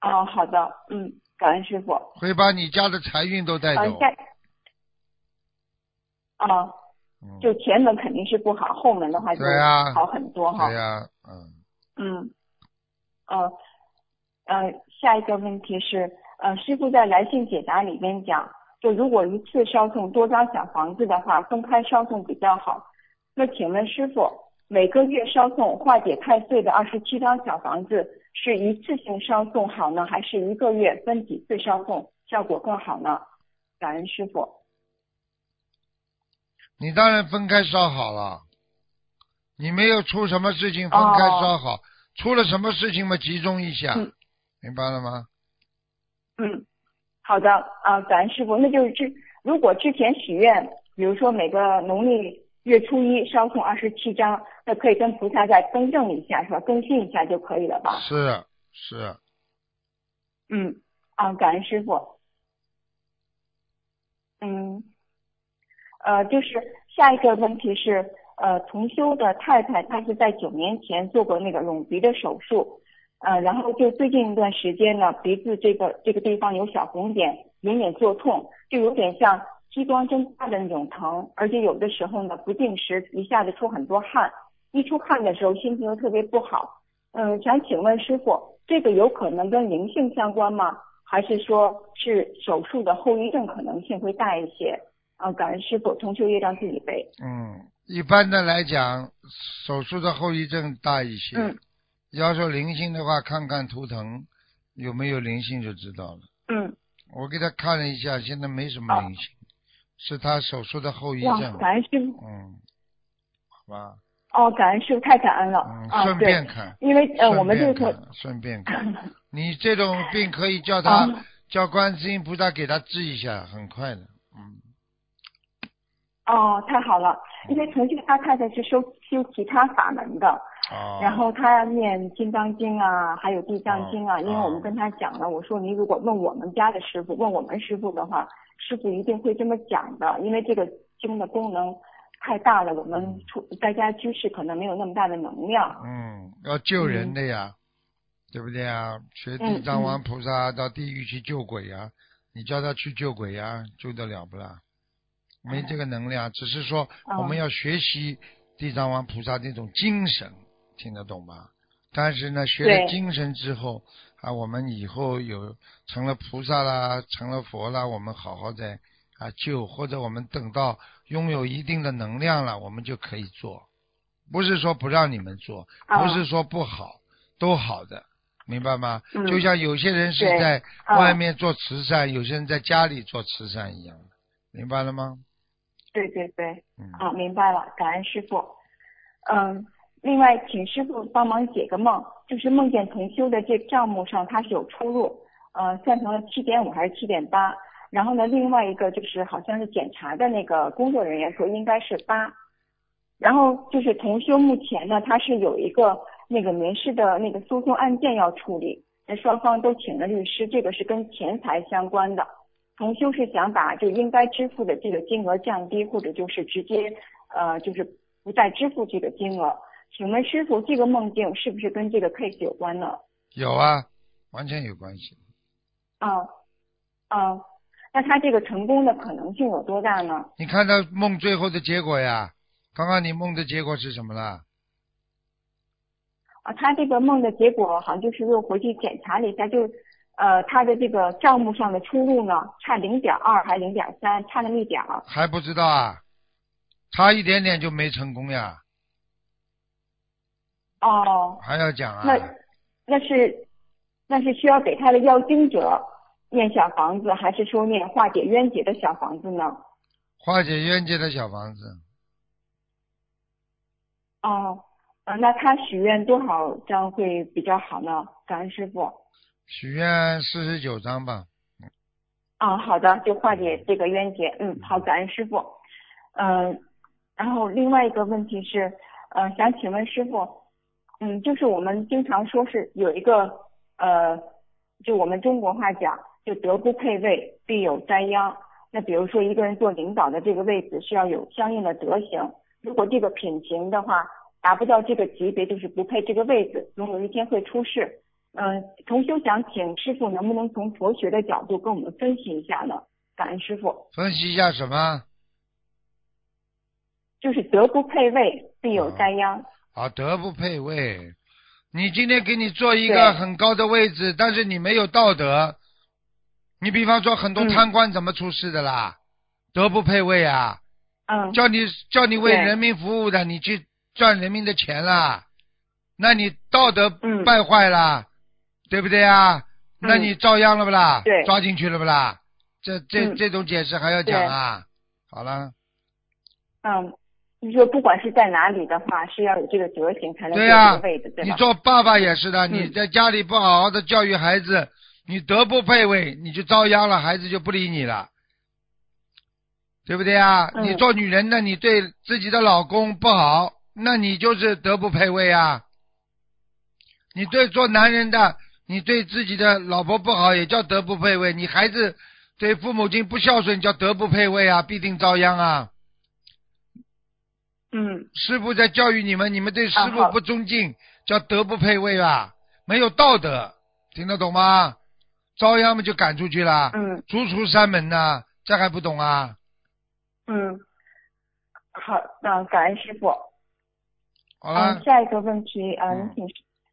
哦，好的，嗯，感恩师傅。会把你家的财运都带走。呃下，哦，嗯就前门肯定是不好，后门的话就好很多哈。对呀、嗯，嗯，呃，呃，下一个问题是，呃，师傅在来信解答里边讲，就如果一次烧送多张小房子的话，分开烧送比较好。那请问师傅，每个月烧送化解太岁的二十七张小房子，是一次性烧送好呢，还是一个月分几次烧送效果更好呢？感恩师傅。你当然分开烧好了。你没有出什么事情，分开烧好。出了什么事情嘛，集中一下，明白了吗？嗯，好的啊，感恩师傅。那就是之如果之前许愿，比如说每个农历月初一烧送二十七张，那可以跟菩萨再更正一下，是吧？更新一下就可以了吧？是是，嗯，啊，感恩师傅。嗯，呃，就是下一个问题是，呃，同修的太太她是在九年前做过那个隆鼻的手术，呃，然后就最近一段时间呢，鼻子这个这个地方有小红点，隐隐作痛，就有点像激光针扎的那种疼，而且有的时候呢，不定时一下子出很多汗，一出汗的时候心情又特别不好。嗯，想请问师傅，这个有可能跟灵性相关吗？还是说是手术的后遗症可能性会大一些？啊，感恩师傅，同修业让自己背。嗯，一般的来讲，手术的后遗症大一些。嗯要说灵性的话，看看图腾有没有灵性就知道了。嗯，我给他看了一下，现在没什么灵性，是他手术的后遗哇，症。感恩师傅。嗯，好吧，哦，感恩师傅，太感恩了。嗯，啊，顺，便看，因为呃，我们这个顺便看。你这种病可以叫他、啊叫观世音菩萨给他治一下，很快的。嗯，哦，太好了，因为曾经他太太是修修其他法门的，哦。然后他念金刚经啊，还有地藏经啊，哦因为我们跟他讲了，我说你如果问我们家的师傅，问我们师傅的话，师傅一定会这么讲的，因为这个经的功能太大了，我们出在家居士可能没有那么大的能量。嗯，要救人的呀，对不对啊？学地藏王菩萨到地狱去救鬼呀、你叫他去救鬼呀、救得了不啦？没这个能量，只是说哦我们要学习地藏王菩萨那种精神，听得懂吗？但是呢，学了精神之后啊，我们以后有成了菩萨啦，成了佛啦，我们好好在啊救，或者我们等到拥有一定的能量了，我们就可以做。不是说不让你们做，哦不是说不好，都好的，明白吗？嗯就像有些人是在哦外面做慈善，有些人在家里做慈善一样的，明白了吗？对对对，嗯，啊，明白了，感恩师傅。嗯，另外，请师傅帮忙解个梦，就是梦见同修的这个账目上它是有出入，呃，算成了七点五还是七点八？然后呢，另外一个就是好像是检查的那个工作人员说应该是八，然后就是同修目前呢，他是有一个那个民事的那个诉讼案件要处理，那双方都请了律师，这个是跟钱财相关的。同修是想把就应该支付的这个金额降低，或者就是直接呃就是不再支付这个金额。请问师傅，这个梦境是不是跟这个 case 有关呢？有啊，完全有关系。啊啊，那他这个成功的可能性有多大呢？你看到梦最后的结果呀？刚刚你梦的结果是什么了？啊，他这个梦的结果好像就是又回去检查了一下，就呃他的这个账目上的出入呢，差零点二还零点三，差那么一点儿。还不知道啊？差一点点就没成功呀？哦，还要讲啊？那那是那是需要给他的要经者念小房子，还是说念化解冤结的小房子呢？化解冤结的小房子，哦，呃，那他许愿多少张会比较好呢？感恩师傅。许愿四十九章吧。啊，好的，就化解这个冤结。嗯，好，感恩师傅。嗯、然后另外一个问题是，呃，想请问师傅，嗯，就是我们经常说是有一个呃，就我们中国话讲，就德不配位，必有灾殃。那比如说一个人做领导的这个位置是要有相应的德行，如果这个品行的话达不到这个级别，就是不配这个位置，总有一天会出事。嗯，同修想请师傅能不能从佛学的角度跟我们分析一下呢？感恩师傅。分析一下什么？就是德不配位，必有灾殃。啊，德不配位。你今天给你做一个很高的位置，但是你没有道德。你比方说很多嗯贪官怎么出事的啦？德不配位啊！嗯叫你叫你为人民服务的，你去赚人民的钱啦，那你道德嗯败坏啦，对不对啊？那嗯你照样了不啦？对抓进去了不啦？这这、嗯这种解释还要讲啊？好了，嗯，你说不管是在哪里的话，是要有这个德行才能坐对呀、你？做爸爸也是的，嗯你在家里不好好的教育孩子，你德不配位，你就遭殃了，孩子就不理你了，对不对啊？嗯你做女人的，你对自己的老公不好，那你就是德不配位啊。你对做男人的，你对自己的老婆不好，也叫德不配位。你孩子对父母亲不孝顺，叫德不配位啊，必定遭殃啊。嗯师傅在教育你们，你们对师傅不尊敬，叫德不配位啊，没有道德，听得懂吗？遭殃嘛就赶出去了，嗯逐出山门呐、这还不懂啊？嗯，好，那感恩师傅。好了，嗯，下一个问题，嗯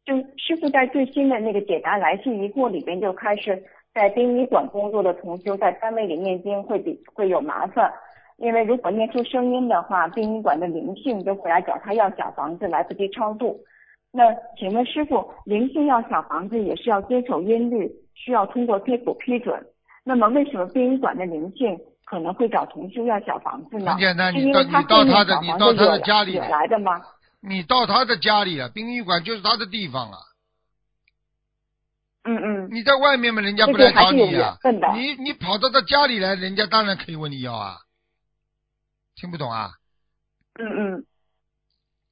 就师傅在最新的那个解答来信一过里边就开始，在殡仪馆工作的同修在单位里念经会比会有麻烦，因为如果念出声音的话，殡仪馆的灵性都会来找他要小房子，来不及超度。那请问师傅，灵性要小房子也是要遵守音律，需要通过贴谱批准。那么为什么殡仪馆的灵性可能会找同修要小房子呢？很简单是因为你到你到他的你到他的家里来的吗？你到他的家里了，殡仪馆就是他的地方啊。嗯嗯。你在外面嘛，人家不来找你呀、缘分的你你跑到他家里来，人家当然可以问你要啊。听不懂啊？嗯嗯，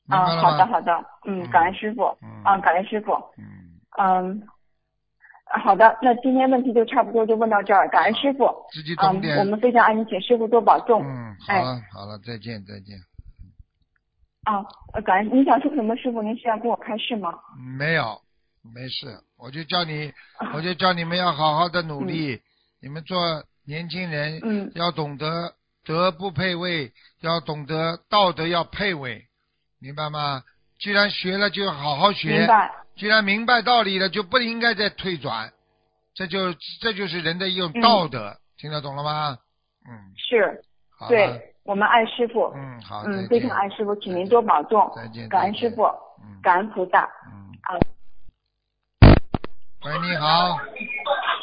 啊？好的好的，嗯，嗯感恩师傅，嗯啊，感恩师傅，嗯，嗯，啊好的，那今天问题就差不多就问到这儿，感恩师傅，自己嗯懂，点。我们非常爱你，请师傅多保重，嗯，好哎了好了，再见再见。啊，呃感恩，您想说什么？师傅，您是要跟我开示吗？没有，没事，我就叫你，啊我就叫你们要好好的努力。你们做年轻人，嗯要懂得德不配位，要懂得道德要配位，明白吗？既然学了，就要好好学。明白，既然明白道理了，就不应该再退转，这就这就是人的一种嗯道德，听得懂了吗？嗯，是，对我们爱师傅，嗯，好，嗯，非常爱师傅，请您多保重再见，感恩师傅，嗯感恩菩萨，嗯，啊。喂，你好，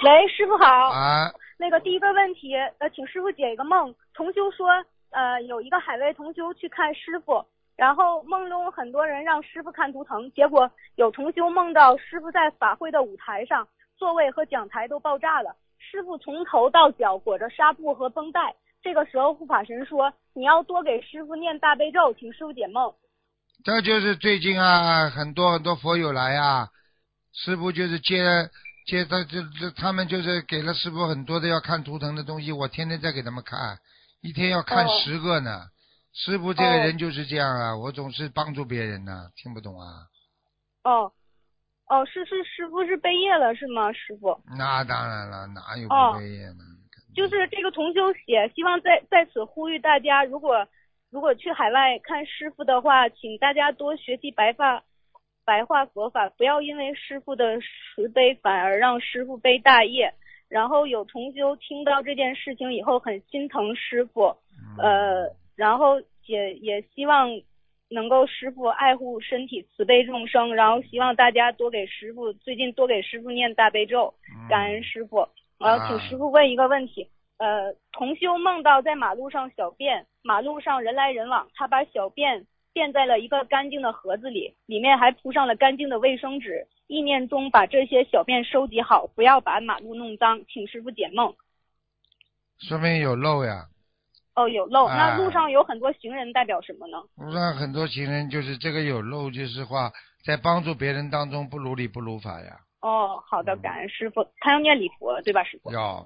喂，师傅好。啊，那个第一个问题，呃，请师傅解一个梦。同修说，呃，有一个海外同修去看师傅，然后梦中很多人让师傅看图腾，结果有同修梦到师傅在法会的舞台上，座位和讲台都爆炸了，师傅从头到脚裹着纱布和绷带。这个时候护法神说，你要多给师傅念大悲咒，请师傅解梦。这就是最近啊，很多很多佛友来啊，师傅就是接接他就就他们就是给了师傅很多的要看图腾的东西，我天天在给他们看，一天要看哦十个呢。师傅这个哦人就是这样啊，我总是帮助别人呢，听不懂啊？哦，哦，是是师傅是背业了是吗？师傅？那当然了，哪有哦不背业呢？就是这个同修写，希望在在此呼吁大家，如果如果去海外看师傅的话，请大家多学习白发白话佛法，不要因为师傅的慈悲反而让师傅背大业。然后有同修听到这件事情以后很心疼师傅，呃，然后也也希望能够师傅爱护身体，慈悲众生，然后希望大家多给师傅最近多给师傅念大悲咒，感恩师傅。我要请师傅问一个问题，呃，同修梦到在马路上小便，马路上人来人往，他把小便垫在了一个干净的盒子里，里面还铺上了干净的卫生纸，意念中把这些小便收集好，不要把马路弄脏，请师傅解梦。说明有漏呀。哦，有漏。哎那路上有很多行人，代表什么呢？路上很多行人就是这个有漏，就是话在帮助别人当中不如理不如法呀。哦，好的，感恩师傅。他要念礼佛，对吧，师傅？要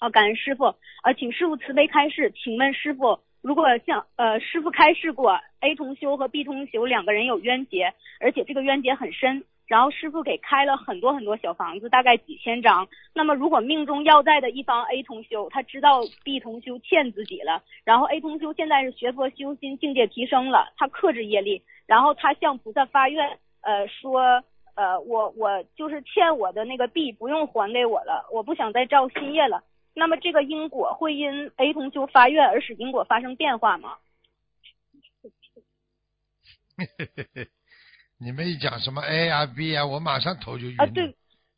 哦，感恩师傅。呃，请师傅慈悲开示。请问师傅，如果像呃师傅开示过 A 同修和 B 同修两个人有冤结，而且这个冤结很深，然后师傅给开了很多很多小房子，大概几千张。那么如果命中要债的一方 A 同修，他知道 B 同修欠自己了，然后 A 同修现在是学佛修心，境界提升了，他克制业力，然后他向菩萨发愿，呃说。呃，我我就是欠我的那个币不用还给我了，我不想再造新业了。那么这个因果会因 A 同修发愿而使因果发生变化吗？你们一讲什么 A 啊 B 啊，我马上头就晕。啊，对，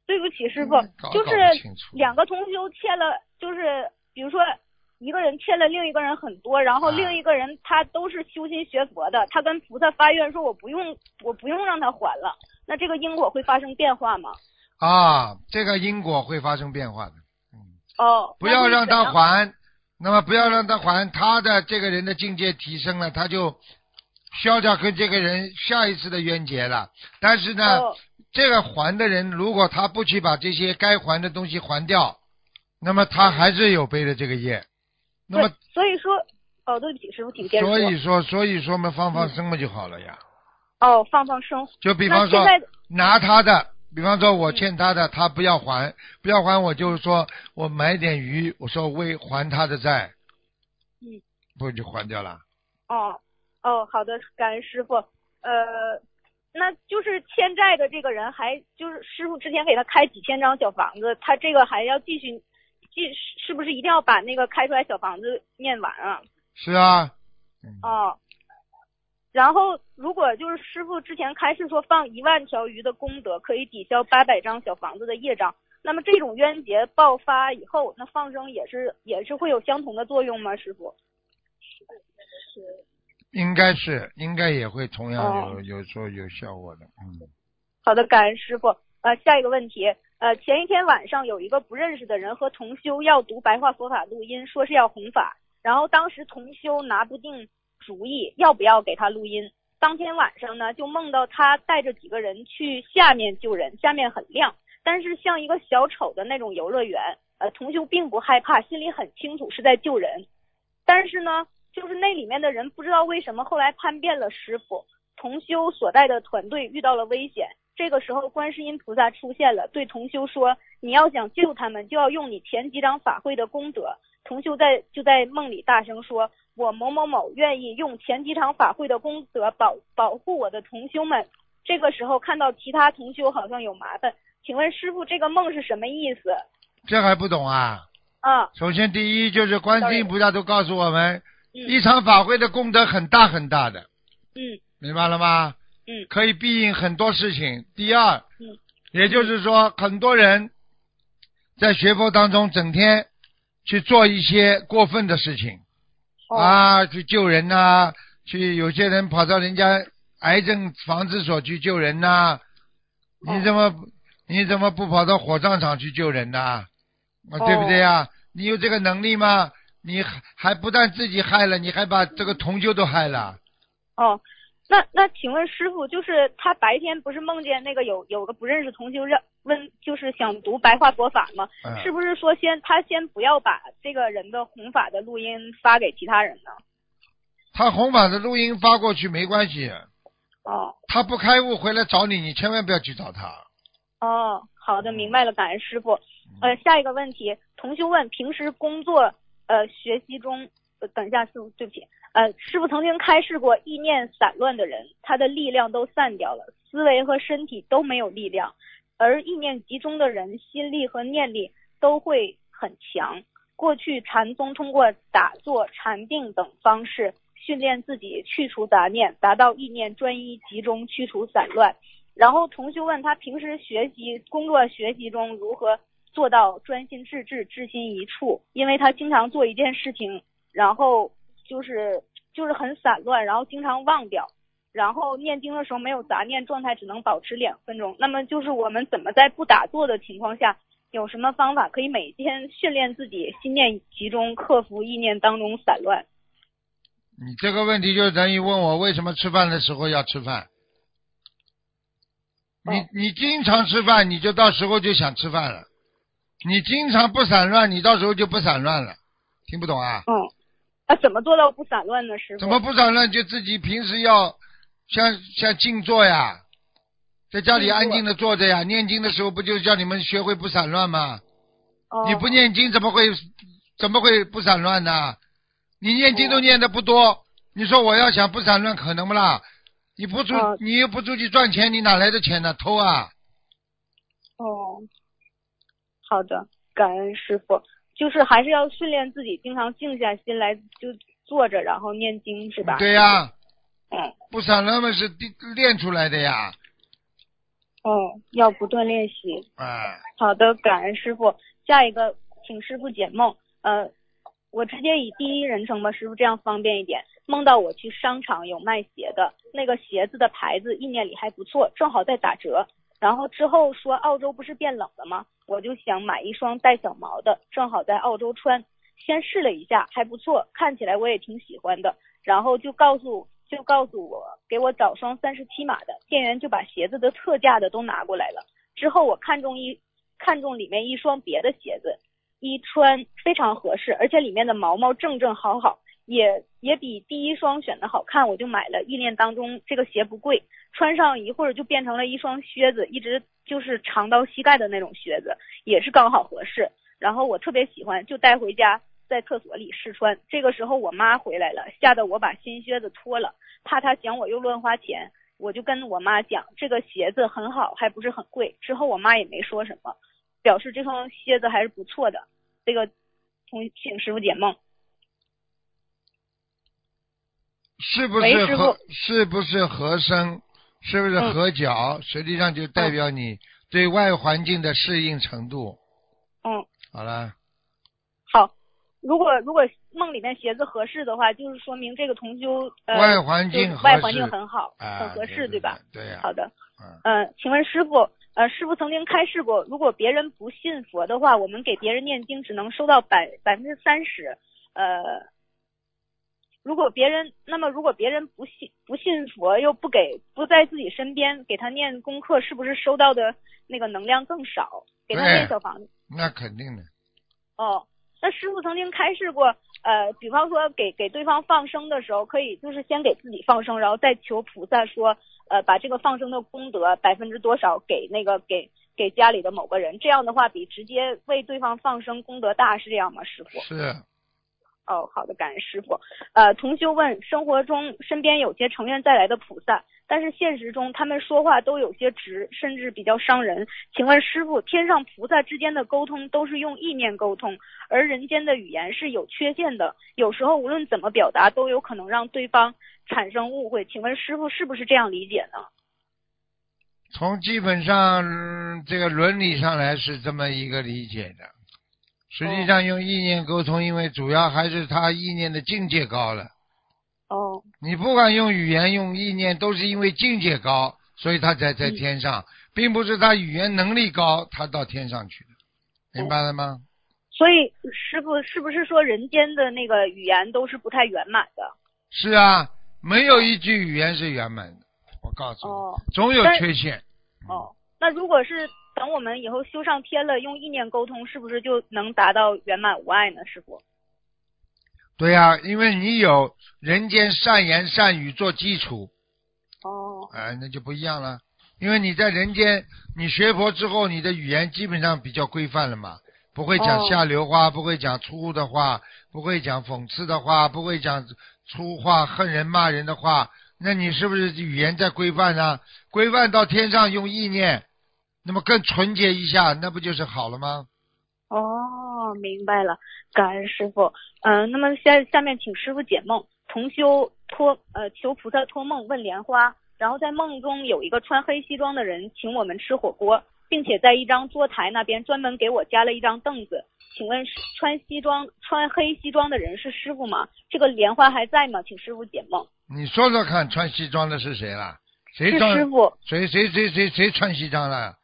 对不起师傅，搞就是两个同修欠了，就是比如说一个人欠了另一个人很多，然啊后另一个人他都是修心学佛的，他跟菩萨发愿说我不用我不用让他还了，那这个因果会发生变化吗？啊，这个因果会发生变化的，哦，不要让他还。那么不要让他还，他的这个人的境界提升了，他就消掉跟这个人下一次的冤结了。但是呢，哦这个还的人如果他不去把这些该还的东西还掉，那么他还是有背的这个业。那么，所以说，哦，对不起师傅，请接着所以说，所以说嘛，放放生嘛就好了呀。哦，放放生。就比方说拿他的，比方说我欠他的，他不要还，不要还，我就是说我买点鱼，我说为还他的债，嗯，不就还掉了？哦哦，好的，感恩师傅。呃，那就是欠债的这个人还就是师傅之前给他开几千张小房子，他这个还要继续，继是不是一定要把那个开出来小房子念完啊？是啊，哦。然后，如果就是师傅之前开示说放一万条鱼的功德可以抵消八百张小房子的业障，那么这种冤结爆发以后，那放生也是也是会有相同的作用吗？师傅？应该是，应该也会同样有、哦有说有效果的，嗯，好的，感恩师傅。呃，下一个问题，呃，前一天晚上有一个不认识的人和同修要读白话佛法录音，说是要弘法，然后当时同修拿不定主意要不要给他录音。当天晚上呢，就梦到他带着几个人去下面救人，下面很亮，但是像一个小丑的那种游乐园。呃，同修并不害怕，心里很清楚是在救人，但是呢，就是那里面的人不知道为什么后来叛变了师傅，同修所带的团队遇到了危险。这个时候，观世音菩萨出现了，对同修说：“你要想救他们，就要用你前几张法会的功德。”同修在就在梦里大声说：“我某某某愿意用前几场法会的功德保保护我的同修们。”这个时候看到其他同修好像有麻烦，请问师傅这个梦是什么意思？这还不懂啊？啊，首先第一就是观世音菩萨都告诉我们，嗯一场法会的功德很大很大的，嗯明白了吗？嗯可以避应很多事情。第二，嗯也就是说，很多人在学佛当中整天去做一些过分的事情、哦啊，去救人呐、去有些人跑到人家癌症防治所去救人呐、哦你怎么你怎么不跑到火葬场去救人呐、啊？哦对不对呀、你有这个能力吗？你还还不但自己害了，你还把这个同修都害了。哦，那那请问师傅，就是他白天不是梦见那个有有个不认识同修让问，就是想读白话佛法吗？嗯是不是说先他先不要把这个人的弘法的录音发给其他人呢？他弘法的录音发过去没关系，哦他不开悟回来找你，你千万不要去找他。哦，好的，明白了，感恩师傅。嗯呃，下一个问题，同修问，平时工作呃学习中，呃，等一下师傅，对不起，呃，师傅曾经开示过，意念散乱的人，他的力量都散掉了，思维和身体都没有力量，而意念集中的人，心力和念力都会很强。过去禅宗通过打坐、禅定等方式训练自己去除杂念，达到意念专一集中，去除散乱。然后同修问他平时学习、工作、学习中如何做到专心致志、志心一处，因为他经常做一件事情，然后就是就是很散乱，然后经常忘掉，然后念经的时候没有杂念状态，只能保持两分钟。那么就是我们怎么在不打坐的情况下，有什么方法可以每天训练自己心念集中，克服意念当中散乱？你这个问题就等于问我为什么吃饭的时候要吃饭。你你经常吃饭，你就到时候就想吃饭了；你经常不散乱，你到时候就不散乱了。听不懂啊？嗯，那怎么做到不散乱呢？师傅？怎么不散乱？就自己平时要像像静坐呀，在家里安静的坐着呀。念经的时候不就叫你们学会不散乱吗？哦你不念经怎么会怎么会不散乱呢？你念经都念的不多，你说我要想不散乱可能不啦？你不出、哦你又不出去赚钱，你哪来的钱呢？偷啊！哦，好的，感恩师傅。就是还是要训练自己，经常静下心来就坐着，然后念经，是吧？对呀、嗯，不散乱嘛是地练出来的呀。哦，要不断练习。哎，好的，感恩师傅。下一个，请师傅解梦。呃，我直接以第一人称吧，师傅这样方便一点。梦到我去商场有卖鞋的，那个鞋子的牌子意念里还不错，正好在打折。然后之后说澳洲不是变冷了吗？我就想买一双带小毛的，正好在澳洲穿。先试了一下，还不错，看起来我也挺喜欢的。然后就告诉就告诉我给我找双三十七码的，店员就把鞋子的特价的都拿过来了。之后我看中一看中里面一双别的鞋子，一穿非常合适，而且里面的毛毛正正好好，也也比第一双选的好看，我就买了。意念当中这个鞋不贵，穿上一会儿就变成了一双靴子，一直就是长到膝盖的那种靴子，也是刚好合适。然后我特别喜欢，就带回家在厕所里试穿。这个时候我妈回来了，吓得我把新靴子脱了，怕她想我又乱花钱。我就跟我妈讲，这个鞋子很好，还不是很贵。之后我妈也没说什么，表示这双靴子还是不错的。这个，从请师傅解梦。是不是合是不是合身？是不是嗯合脚？实际上就代表你对外环境的适应程度。嗯，好了，好。如果如果梦里面鞋子合适的话，就是说明这个同修呃外环境就是外环境很好，啊很合适，对吧？？对呀、好的。嗯，呃，请问师傅，呃，师傅曾经开示过，如果别人不信佛的话，我们给别人念经只能收到百百分之三十。呃，如果别人，那么如果别人不信不信佛，又不给不在自己身边给他念功课，是不是收到的那个能量更少？给他念小房子。那肯定的。哦，那师傅曾经开示过，呃，比方说给给对方放生的时候，可以就是先给自己放生，然后再求菩萨说，呃，把这个放生的功德百分之多少给那个给给家里的某个人，这样的话比直接为对方放生功德大，是这样吗，师傅？是，哦，好的，感恩师傅。呃，同修问，生活中身边有些成愿再来的菩萨，但是现实中他们说话都有些直，甚至比较伤人。请问师傅，天上菩萨之间的沟通都是用意念沟通，而人间的语言是有缺陷的，有时候无论怎么表达，都有可能让对方产生误会。请问师傅是不是这样理解呢？从基本上、这个伦理上来是这么一个理解的。实际上用意念沟通，因为主要还是他意念的境界高了。哦，你不管用语言用意念，都是因为境界高，所以他才在天上，并不是他语言能力高，他到天上去的，明白了吗？所以师傅是不是说人间的那个语言都是不太圆满的？是啊，没有一句语言是圆满的，我告诉你，哦总有缺陷。哦，那如果是等我们以后修上天了，用意念沟通，是不是就能达到圆满无碍呢？师傅？对呀、因为你有人间善言善语做基础，哦，哎，那就不一样了。因为你在人间，你学佛之后，你的语言基本上比较规范了嘛，不会讲哦下流话，不会讲粗的话，不会讲讽刺的话，不会讲粗话、恨人、骂人的话。那你是不是语言在规范呢？规范到天上用意念，那么更纯洁一下，那不就是好了吗？哦，明白了，感恩师傅。嗯、那么下下面请师傅解梦。同修托呃求菩萨托梦问莲花，然后在梦中有一个穿黑西装的人请我们吃火锅，并且在一张桌台那边专门给我加了一张凳子。请问是穿西装、穿黑西装的人是师傅吗？这个莲花还在吗？请师傅解梦。你说说看，穿西装的是谁啦？谁穿？师傅。谁谁谁谁谁穿西装了？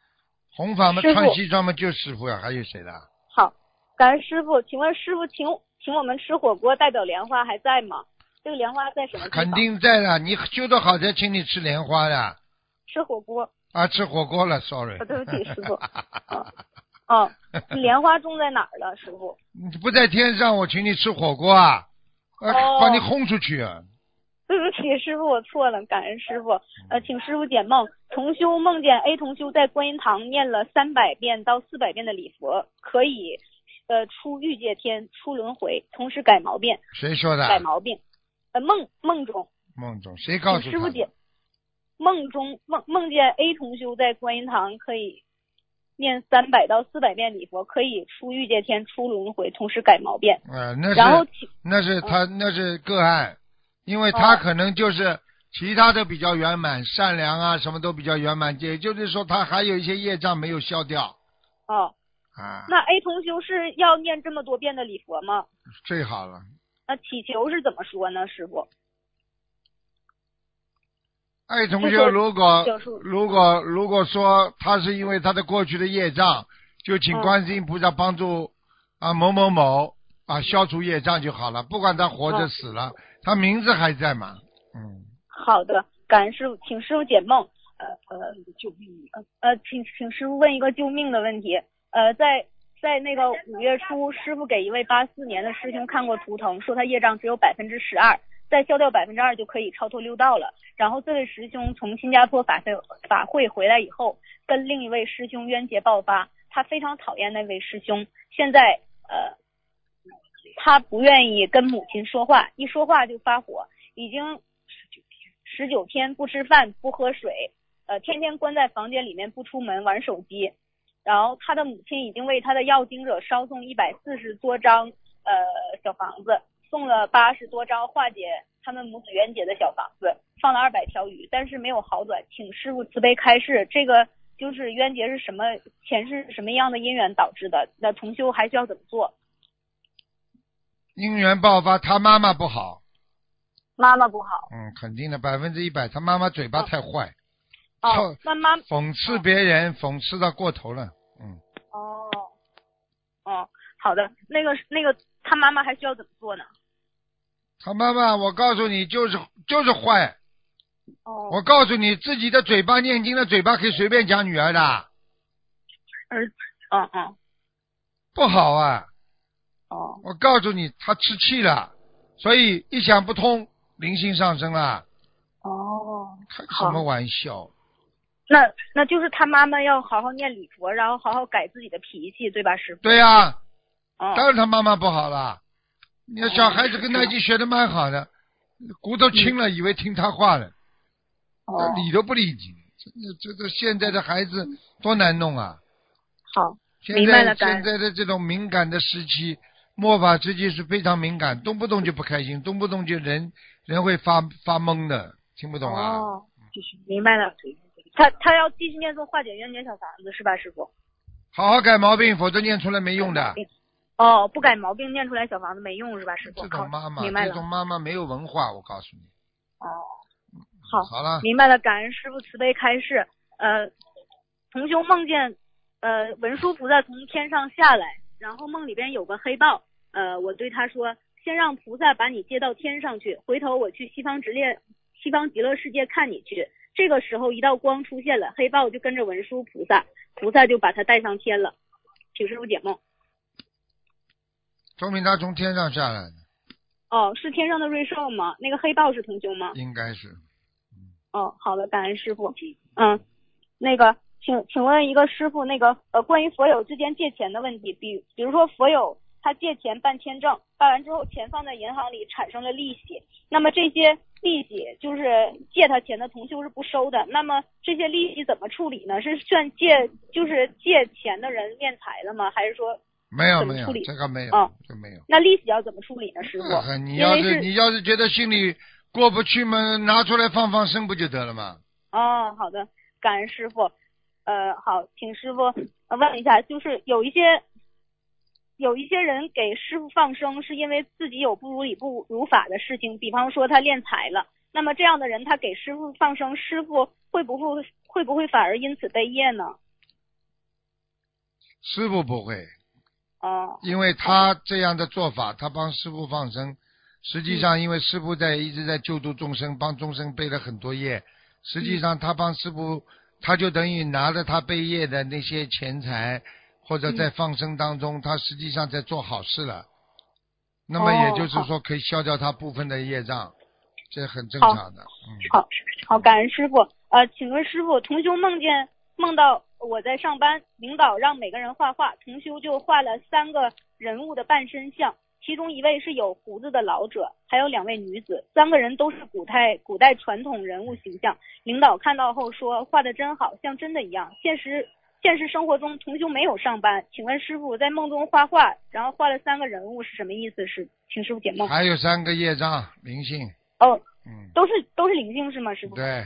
红法嘛，穿西装嘛，就师傅呀，还有谁的？好，感恩师傅。请问师傅请请我们吃火锅代表莲花还在吗？这个莲花在什么地方？肯定在了，你修得好才请你吃莲花的吃火锅。啊，吃火锅了，sorry。啊对不起 师傅哦哦，莲花种在哪儿了，师傅？你不在天上，我请你吃火锅啊，啊哦把你轰出去啊！对不起，师傅，我错了，感恩师傅。呃，请师傅解梦。同修梦见 A 同修在观音堂念了三百遍到四百遍的礼佛，可以呃出欲界天、出轮回，同时改毛病，谁说的？改毛病。呃，梦梦中，梦中谁告诉师傅解。梦中梦梦见 A 同修在观音堂可以念三百到四百遍礼佛，可以出欲界天、出轮回，同时改毛病。呃，那然后那是他那是个案，因为他哦可能就是其他的比较圆满、善良啊，什么都比较圆满，也就是说他还有一些业障没有消掉哦，啊，那 A 同修是要念这么多遍的礼佛吗？最好了。那祈求是怎么说呢，师傅？爱同学如果如果如果说他是因为他的过去的业障，就请嗯观世音菩萨帮助啊某某某啊消除业障就好了，不管他活着嗯死了，他名字还在吗，嗯。好的，感恩师傅，请师傅解梦。呃呃，救命！呃呃，请请师傅问一个救命的问题。呃，在在那个五月初，师傅给一位八四年的师兄看过图腾，说他业障只有百分之十二，再消掉百分之二就可以超脱六道了。然后这位师兄从新加坡法会法会回来以后，跟另一位师兄冤结爆发，他非常讨厌那位师兄，现在呃，他不愿意跟母亲说话，一说话就发火，已经十九天不吃饭不喝水，呃，天天关在房间里面不出门玩手机。然后他的母亲已经为他的要经者烧送一百四十多张呃小房子，送了八十多张化解他们母子冤结的小房子，放了二百条鱼，但是没有好转，请师傅慈悲开示，这个就是冤结是什么前世什么样的因缘导致的？那重修还需要怎么做？因缘爆发，他妈妈不好，妈妈不好。嗯，肯定的，百分之一百，他妈妈嘴巴太坏，哦臭，那妈讽刺别人，讽刺到过头了，嗯，哦哦，好的，那个那个他妈妈还需要怎么做呢？他妈妈，我告诉你，就是就是坏，哦，我告诉你，自己的嘴巴念经的嘴巴可以随便讲女儿的，儿子，嗯嗯不好啊，哦我告诉你，他吃气了，所以一想不通，灵性上升了，哦，开什么玩笑？那那就是他妈妈要好好念礼佛，然后好好改自己的脾气，对吧，师傅？对呀、哦当然他妈妈不好了。你看小孩子跟他已经学的蛮好的，骨头轻了，以为听他话了，哦，理都不理你。这个现在的孩子多难弄啊！好，现明白了现在的这种敏感的时期，末法时期是非常敏感，动不动就不开心，动不动就人人会发发懵的，听不懂啊？哦，就是明白了。他他要继续念诵化解冤结小房子是吧，师傅？好好改毛病，否则念出来没用的。哦，不改毛病念出来小房子没用是吧，师傅？这种妈妈，明白了这种。妈妈没有文化，我告诉你。哦，好，好了，明白了，感恩师傅慈悲开示。呃，同修梦见呃文殊菩萨从天上下来，然后梦里边有个黑豹。呃，我对他说，先让菩萨把你接到天上去，回头我去西方直列西方极乐世界看你去。这个时候一道光出现了，黑豹就跟着文殊菩萨，菩萨就把他带上天了。请师傅解梦。说明他从天上下来的，哦，是天上的瑞兽吗？那个黑豹是同修吗？应该是。哦，好的，感恩师傅。嗯，那个，请请问一个师傅，那个呃，关于佛友之间借钱的问题，比比如说佛友他借钱办签证，办完之后钱放在银行里产生了利息，那么这些利息就是借他钱的同修是不收的，那么这些利息怎么处理呢？是算借就是借钱的人敛财了吗？还是说没有没有处理，这个没有，哦这没有。那利息要怎么处理呢？师傅你要是你要是觉得心里过不去嘛，拿出来放放生不就得了吗？哦，好的，感恩师傅。呃，好，请师傅呃问一下，就是有一些有一些人给师傅放生，是因为自己有不如理不如法的事情，比方说他敛财了，那么这样的人他给师傅放生，师傅会不会会不会反而因此背业呢？师傅不会，哦，因为他这样的做法，他帮师傅放生，实际嗯上因为师傅在一直在救度众生，帮众生背了很多业，实际上他帮师傅，他就等于拿着他背业的那些钱财，或者在放生当中，他实际上在做好事了。那么也就是说，可以消掉他部分的业障，这很正常的。嗯，好，好，感恩师傅。呃，请问师傅，同修梦见梦到我在上班，领导让每个人画画，同修就画了三个人物的半身像，其中一位是有胡子的老者，还有两位女子，三个人都是古代古代传统人物形象。领导看到后说画的真好，像真的一样。现实现实生活中，同修没有上班，请问师傅在梦中画画，然后画了三个人物是什么意思？是请师傅解梦。还有三个业障灵性，哦，嗯，都是都是灵性是吗，师傅？对，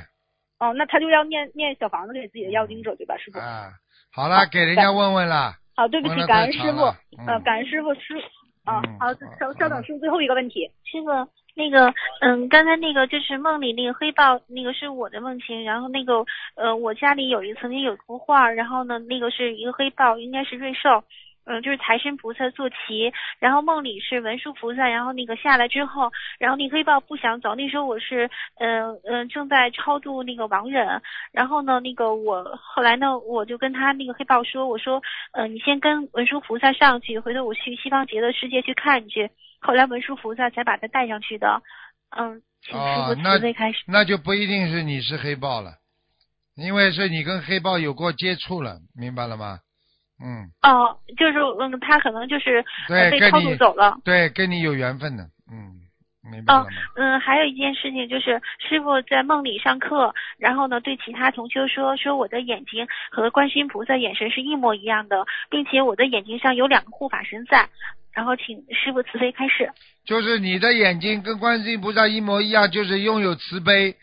哦，那他就要念念小房子给自己的要经者，对吧，师傅？啊，好了，给人家问问了。好，对不起感恩师傅呃，嗯感恩师傅师啊嗯，好，稍稍等，师傅最后一个问题，师傅，那个，嗯，刚才那个就是梦里那个黑豹，那个是我的梦境。然后那个，呃，我家里有一曾经有一幅画，然后呢，那个是一个黑豹，应该是瑞兽，嗯、就是财神菩萨坐骑。然后梦里是文殊菩萨，然后那个下来之后，然后那黑豹不想走。那时候我是，嗯、嗯、正在超度那个亡人。然后呢，那个我后来呢，我就跟他那个黑豹说，我说，呃，你先跟文殊菩萨上去，回头我去西方极乐世界去看去。后来文殊菩萨才把他带上去的。嗯，请师哦傅，那慈悲开始。那就不一定是你是黑豹了，因为是你跟黑豹有过接触了，明白了吗？嗯，哦，就是嗯，他可能就是被超度走了。对，跟你有缘分的，嗯，明白了哦吗？，嗯，还有一件事情就是师傅在梦里上课，然后呢对其他同修说说我的眼睛和观世音菩萨眼神是一模一样的，并且我的眼睛上有两个护法神在，然后请师傅慈悲开示。就是你的眼睛跟观世音菩萨一模一样，就是拥有慈悲，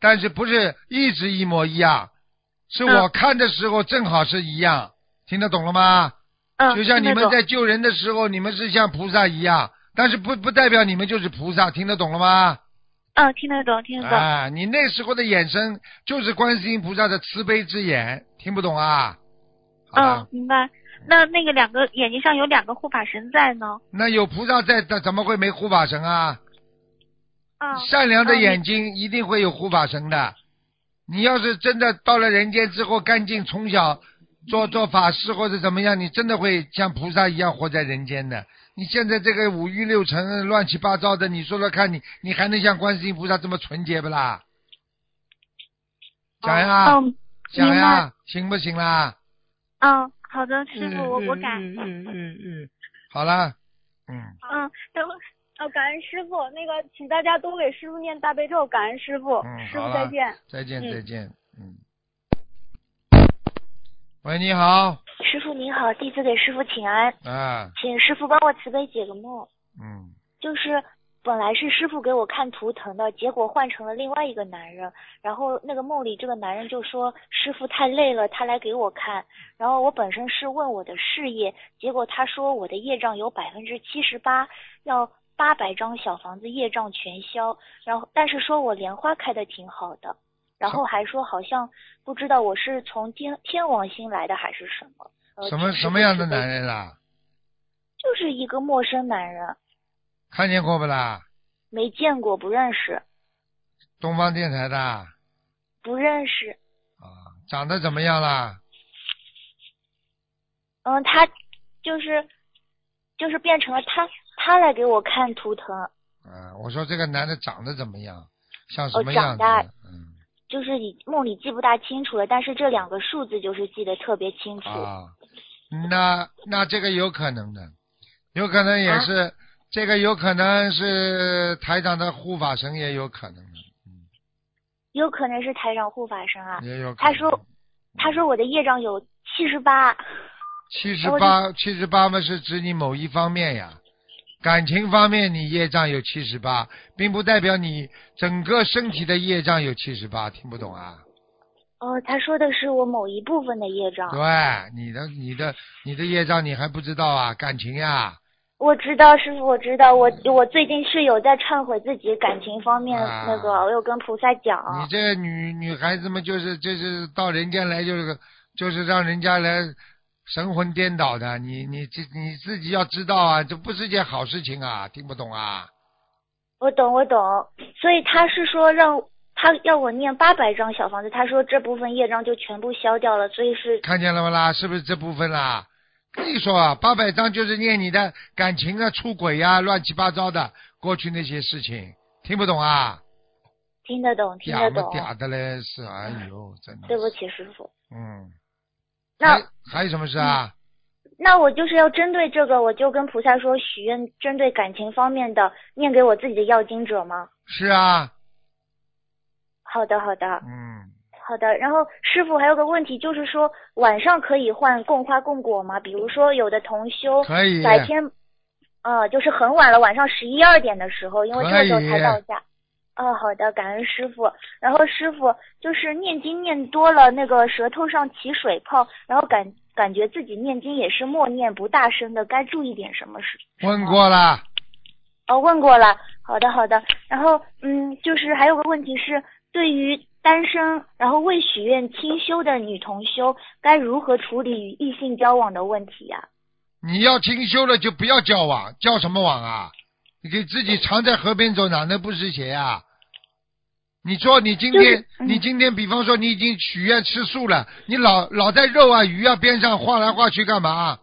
但是不是一直一模一样，是我看的时候正好是一样，听得懂了吗？嗯，就像你们在救人的时候，你们是像菩萨一样，但是不不代表你们就是菩萨，听得懂了吗？嗯，听得懂，听得懂。啊，你那时候的眼神就是观世音菩萨的慈悲之眼，听不懂啊？好嗯了，，明白。那那个两个眼睛上有两个护法神在呢？那有菩萨在，怎怎么会没护法神啊？啊、善良的嗯眼睛一定会有护法神的。你要是真的到了人间之后干净，从小做做法事或者怎么样，你真的会像菩萨一样活在人间的。你现在这个五欲六尘乱七八糟的，你说说看你，你还能像观世音菩萨这么纯洁不啦？讲呀，嗯，讲明呀，行不行啦？嗯，好的，师傅，我我改。嗯嗯嗯嗯，好了，嗯，嗯，等会呃，感恩师傅，那个请大家多给师傅念大悲咒，感恩师傅，嗯，师傅再见。再见，嗯再见，嗯。喂，你好，师傅您好，弟子给师傅请安，啊，请师傅帮我慈悲解个梦。嗯，就是本来是师傅给我看图腾的，结果换成了另外一个男人。然后那个梦里这个男人就说师傅太累了，他来给我看。然后我本身是问我的事业，结果他说我的业障有百分之七十八，要八百张小房子业障全消。然后但是说我莲花开的挺好的，然后还说好像不知道我是从天天王星来的还是什么。呃什么什么样的男人啦？就是一个陌生男人，看见过不啦？没见过，不认识，东方电台的，啊，不认识。啊长得怎么样啦？嗯，他就是就是变成了他，他来给我看图腾，啊，我说这个男的长得怎么样？像什哦，么样子？就是你梦里记不大清楚了，但是这两个数字就是记得特别清楚。啊，那那这个有可能的，有可能也啊是、这个有可能是台长的护法神，也有可能的，嗯有可能是台长护法神啊。也有可能。他说，他说我的业障有七十八，七十八，七十八嘛是指你某一方面呀，感情方面你业障有七十八，并不代表你整个身体的业障有七十八，听不懂啊？哦，他说的是我某一部分的业障。对，你的你的你的业障你还不知道啊？感情呀，我知道师傅，我知道，我我最近是有在忏悔自己感情方面啊那个，我有跟菩萨讲。你这女女孩子们就是就是到人间来就是就是让人家来神魂颠倒的，你你这你自己要知道啊，这不是件好事情啊，听不懂啊？我懂，我懂。所以他是说让他要我念八百张小房子，他说这部分业障就全部消掉了，所以是看见了吗啦？是不是这部分啦？跟你说啊，八百张就是念你的感情啊、出轨呀、乱七八糟的过去那些事情，听不懂啊？听得懂，听得懂。嗲的嘞，是哎呦，真的。对不起，师傅。嗯，那还还有什么事啊？那我就是要针对这个，我就跟菩萨说许愿，针对感情方面的念给我自己的要经者吗？是啊，好的，好的，嗯，好的。然后师傅还有个问题，就是说晚上可以换供花供果吗？比如说有的同修可以白天，呃，就是很晚了，晚上十一二点的时候，因为这个时候才到家。哦，好的，感恩师傅。然后师傅就是念经念多了，那个舌头上起水泡，然后感感觉自己念经也是默念不大声的，该注意点什么事？问过了，哦，问过了。好的，好的。然后，嗯，就是还有个问题是，对于单身然后未许愿清修的女同修，该如何处理与异性交往的问题呀、你要清修了就不要交往，交什么往啊？你给自己常在河边走，哪能不湿鞋啊？你说你今天，就是嗯你今天，比方说你已经许愿吃素了，你老老在肉啊、鱼啊边上晃来晃去干嘛？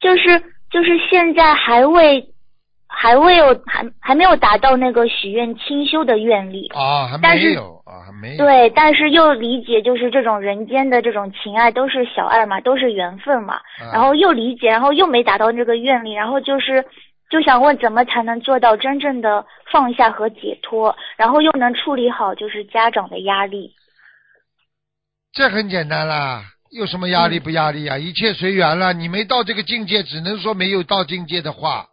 就是就是现在还未还未有还还没有达到那个许愿清修的愿力。啊，还没有啊，还没有。对，但是又理解，就是这种人间的这种情爱都是小爱嘛，都是缘分嘛。啊然后又理解，然后又没达到这个愿力，然后就是就想问，怎么才能做到真正的放下和解脱，然后又能处理好就是家长的压力？这很简单啦，有什么压力不压力啊？一切随缘了。你没到这个境界，只能说没有到境界的话，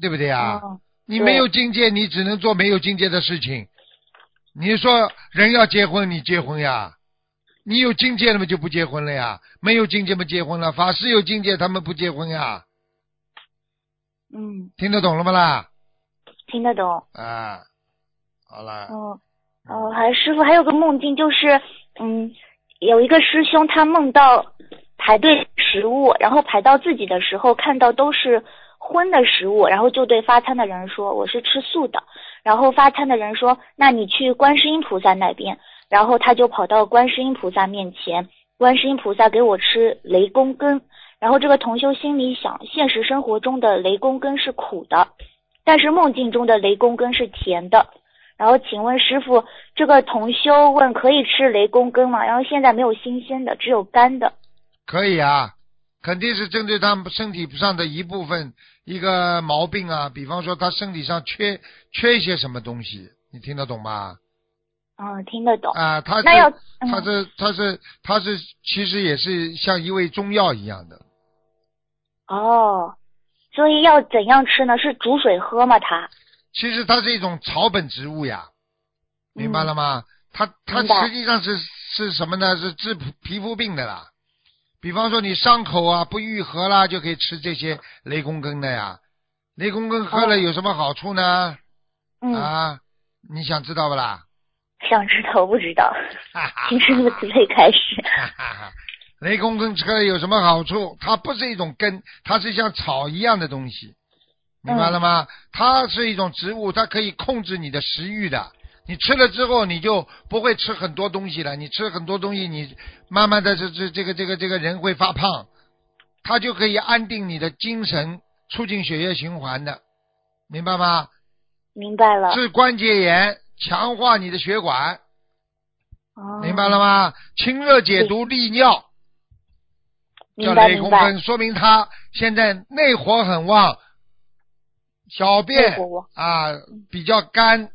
对不对啊？哦你没有境界，你只能做没有境界的事情。你说人要结婚，你结婚呀？你有境界了嘛，就不结婚了呀？没有境界嘛，结婚了。法师有境界，他们不结婚呀？嗯，听得懂了吗啦？听得懂。啊，好啦，嗯，哦，还师傅还有个梦境，就是嗯，有一个师兄他梦到排队食物，然后排到自己的时候看到都是荤的食物，然后就对发餐的人说我是吃素的，然后发餐的人说那你去观世音菩萨那边，然后他就跑到观世音菩萨面前，观世音菩萨给我吃雷公根，然后这个同修心里想，现实生活中的雷公根是苦的，但是梦境中的雷公根是甜的。然后请问师傅，这个同修问可以吃雷公根吗？然后现在没有新鲜的，只有干的。可以啊，肯定是针对他们身体上的一部分一个毛病啊，比方说他身体上缺缺一些什么东西，你听得懂吗？嗯，听得懂。啊，他是那要嗯他是他是他是其实也是像一味中药一样的，哦，所以要怎样吃呢？是煮水喝吗？它？其实它是一种草本植物呀，明白了吗？它它实际上是是什么呢？是治皮皮肤病的啦。比方说你伤口啊不愈合啦，就可以吃这些雷公根的呀。雷公根喝了有什么好处呢？嗯，啊，你想知道不啦？想知道不知道？听师傅慈悲开始。雷公根吃了有什么好处？它不是一种根，它是像草一样的东西，明白了吗？它是一种植物，它可以控制你的食欲的。你吃了之后，你就不会吃很多东西了。你吃很多东西，你慢慢的这这这个这个这个人会发胖。它就可以安定你的精神，促进血液循环的，明白吗？明白了。治关节炎，强化你的血管，哦明白了吗？清热解毒利尿，叫雷公根，说明他现在内火很旺，小便啊比较干，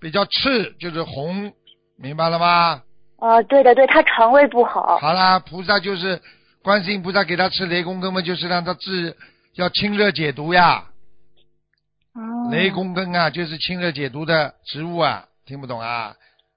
比较赤，就是红，明白了吗？哦，对的对，他肠胃不好。好啦，菩萨就是观世音菩萨给他吃雷公根嘛，就是让他治要清热解毒呀。哦。雷公根啊，就是清热解毒的植物啊，听不懂啊？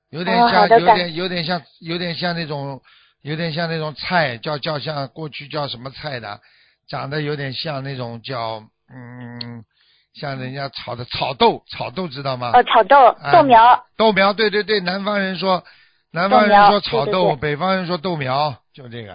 有点哦像，有点有点像，有点像那种，有点像那种菜，叫叫像过去叫什么菜的，长得有点像那种叫嗯，像人家炒的炒豆，炒豆知道吗？呃，炒豆哎豆苗，豆苗，对对对，南方人说，南方人说炒豆，北方人说豆苗，就这个。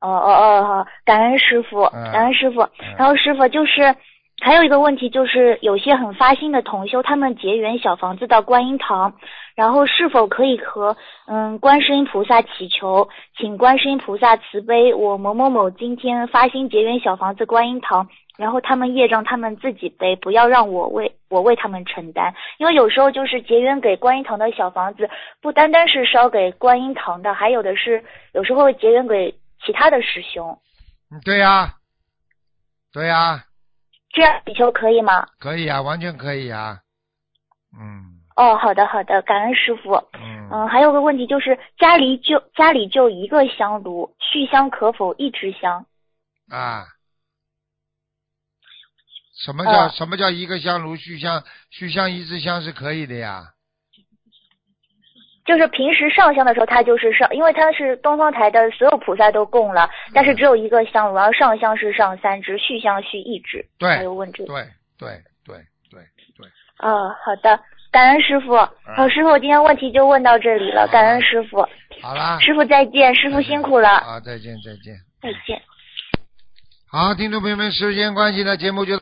哦哦哦，好，感恩师傅，嗯感恩师傅。然后师傅就是还有一个问题，就是有些很发心的同修，他们结缘小房子到观音堂，然后是否可以和嗯观世音菩萨祈求，请观世音菩萨慈悲，我某某某今天发心结缘小房子观音堂。然后他们业障他们自己背，不要让我为我为他们承担，因为有时候就是结缘给观音堂的小房子，不单单是烧给观音堂的，还有的是有时候会结缘给其他的师兄，嗯对呀、对呀、这样比丘可以吗？可以啊，完全可以啊。嗯哦，好的好的，感恩师傅。嗯，嗯，还有个问题就是家里就家里就一个香炉，续香可否一支香？啊，什么叫、呃什么叫一个香炉续香？续香一支香是可以的呀。就是平时上香的时候，它就是上，因为它是东方台的所有菩萨都供了，但是只有一个香炉，然后上香是上三支，续香续一支。对还有问这个。对对对对对，哦，好的，感恩师傅。好，师傅，今天问题就问到这里了，感恩师傅。好啦。师傅再见，师傅辛苦了，啊，再见再见。再见。好，听众朋友们，时间关系呢，节目就。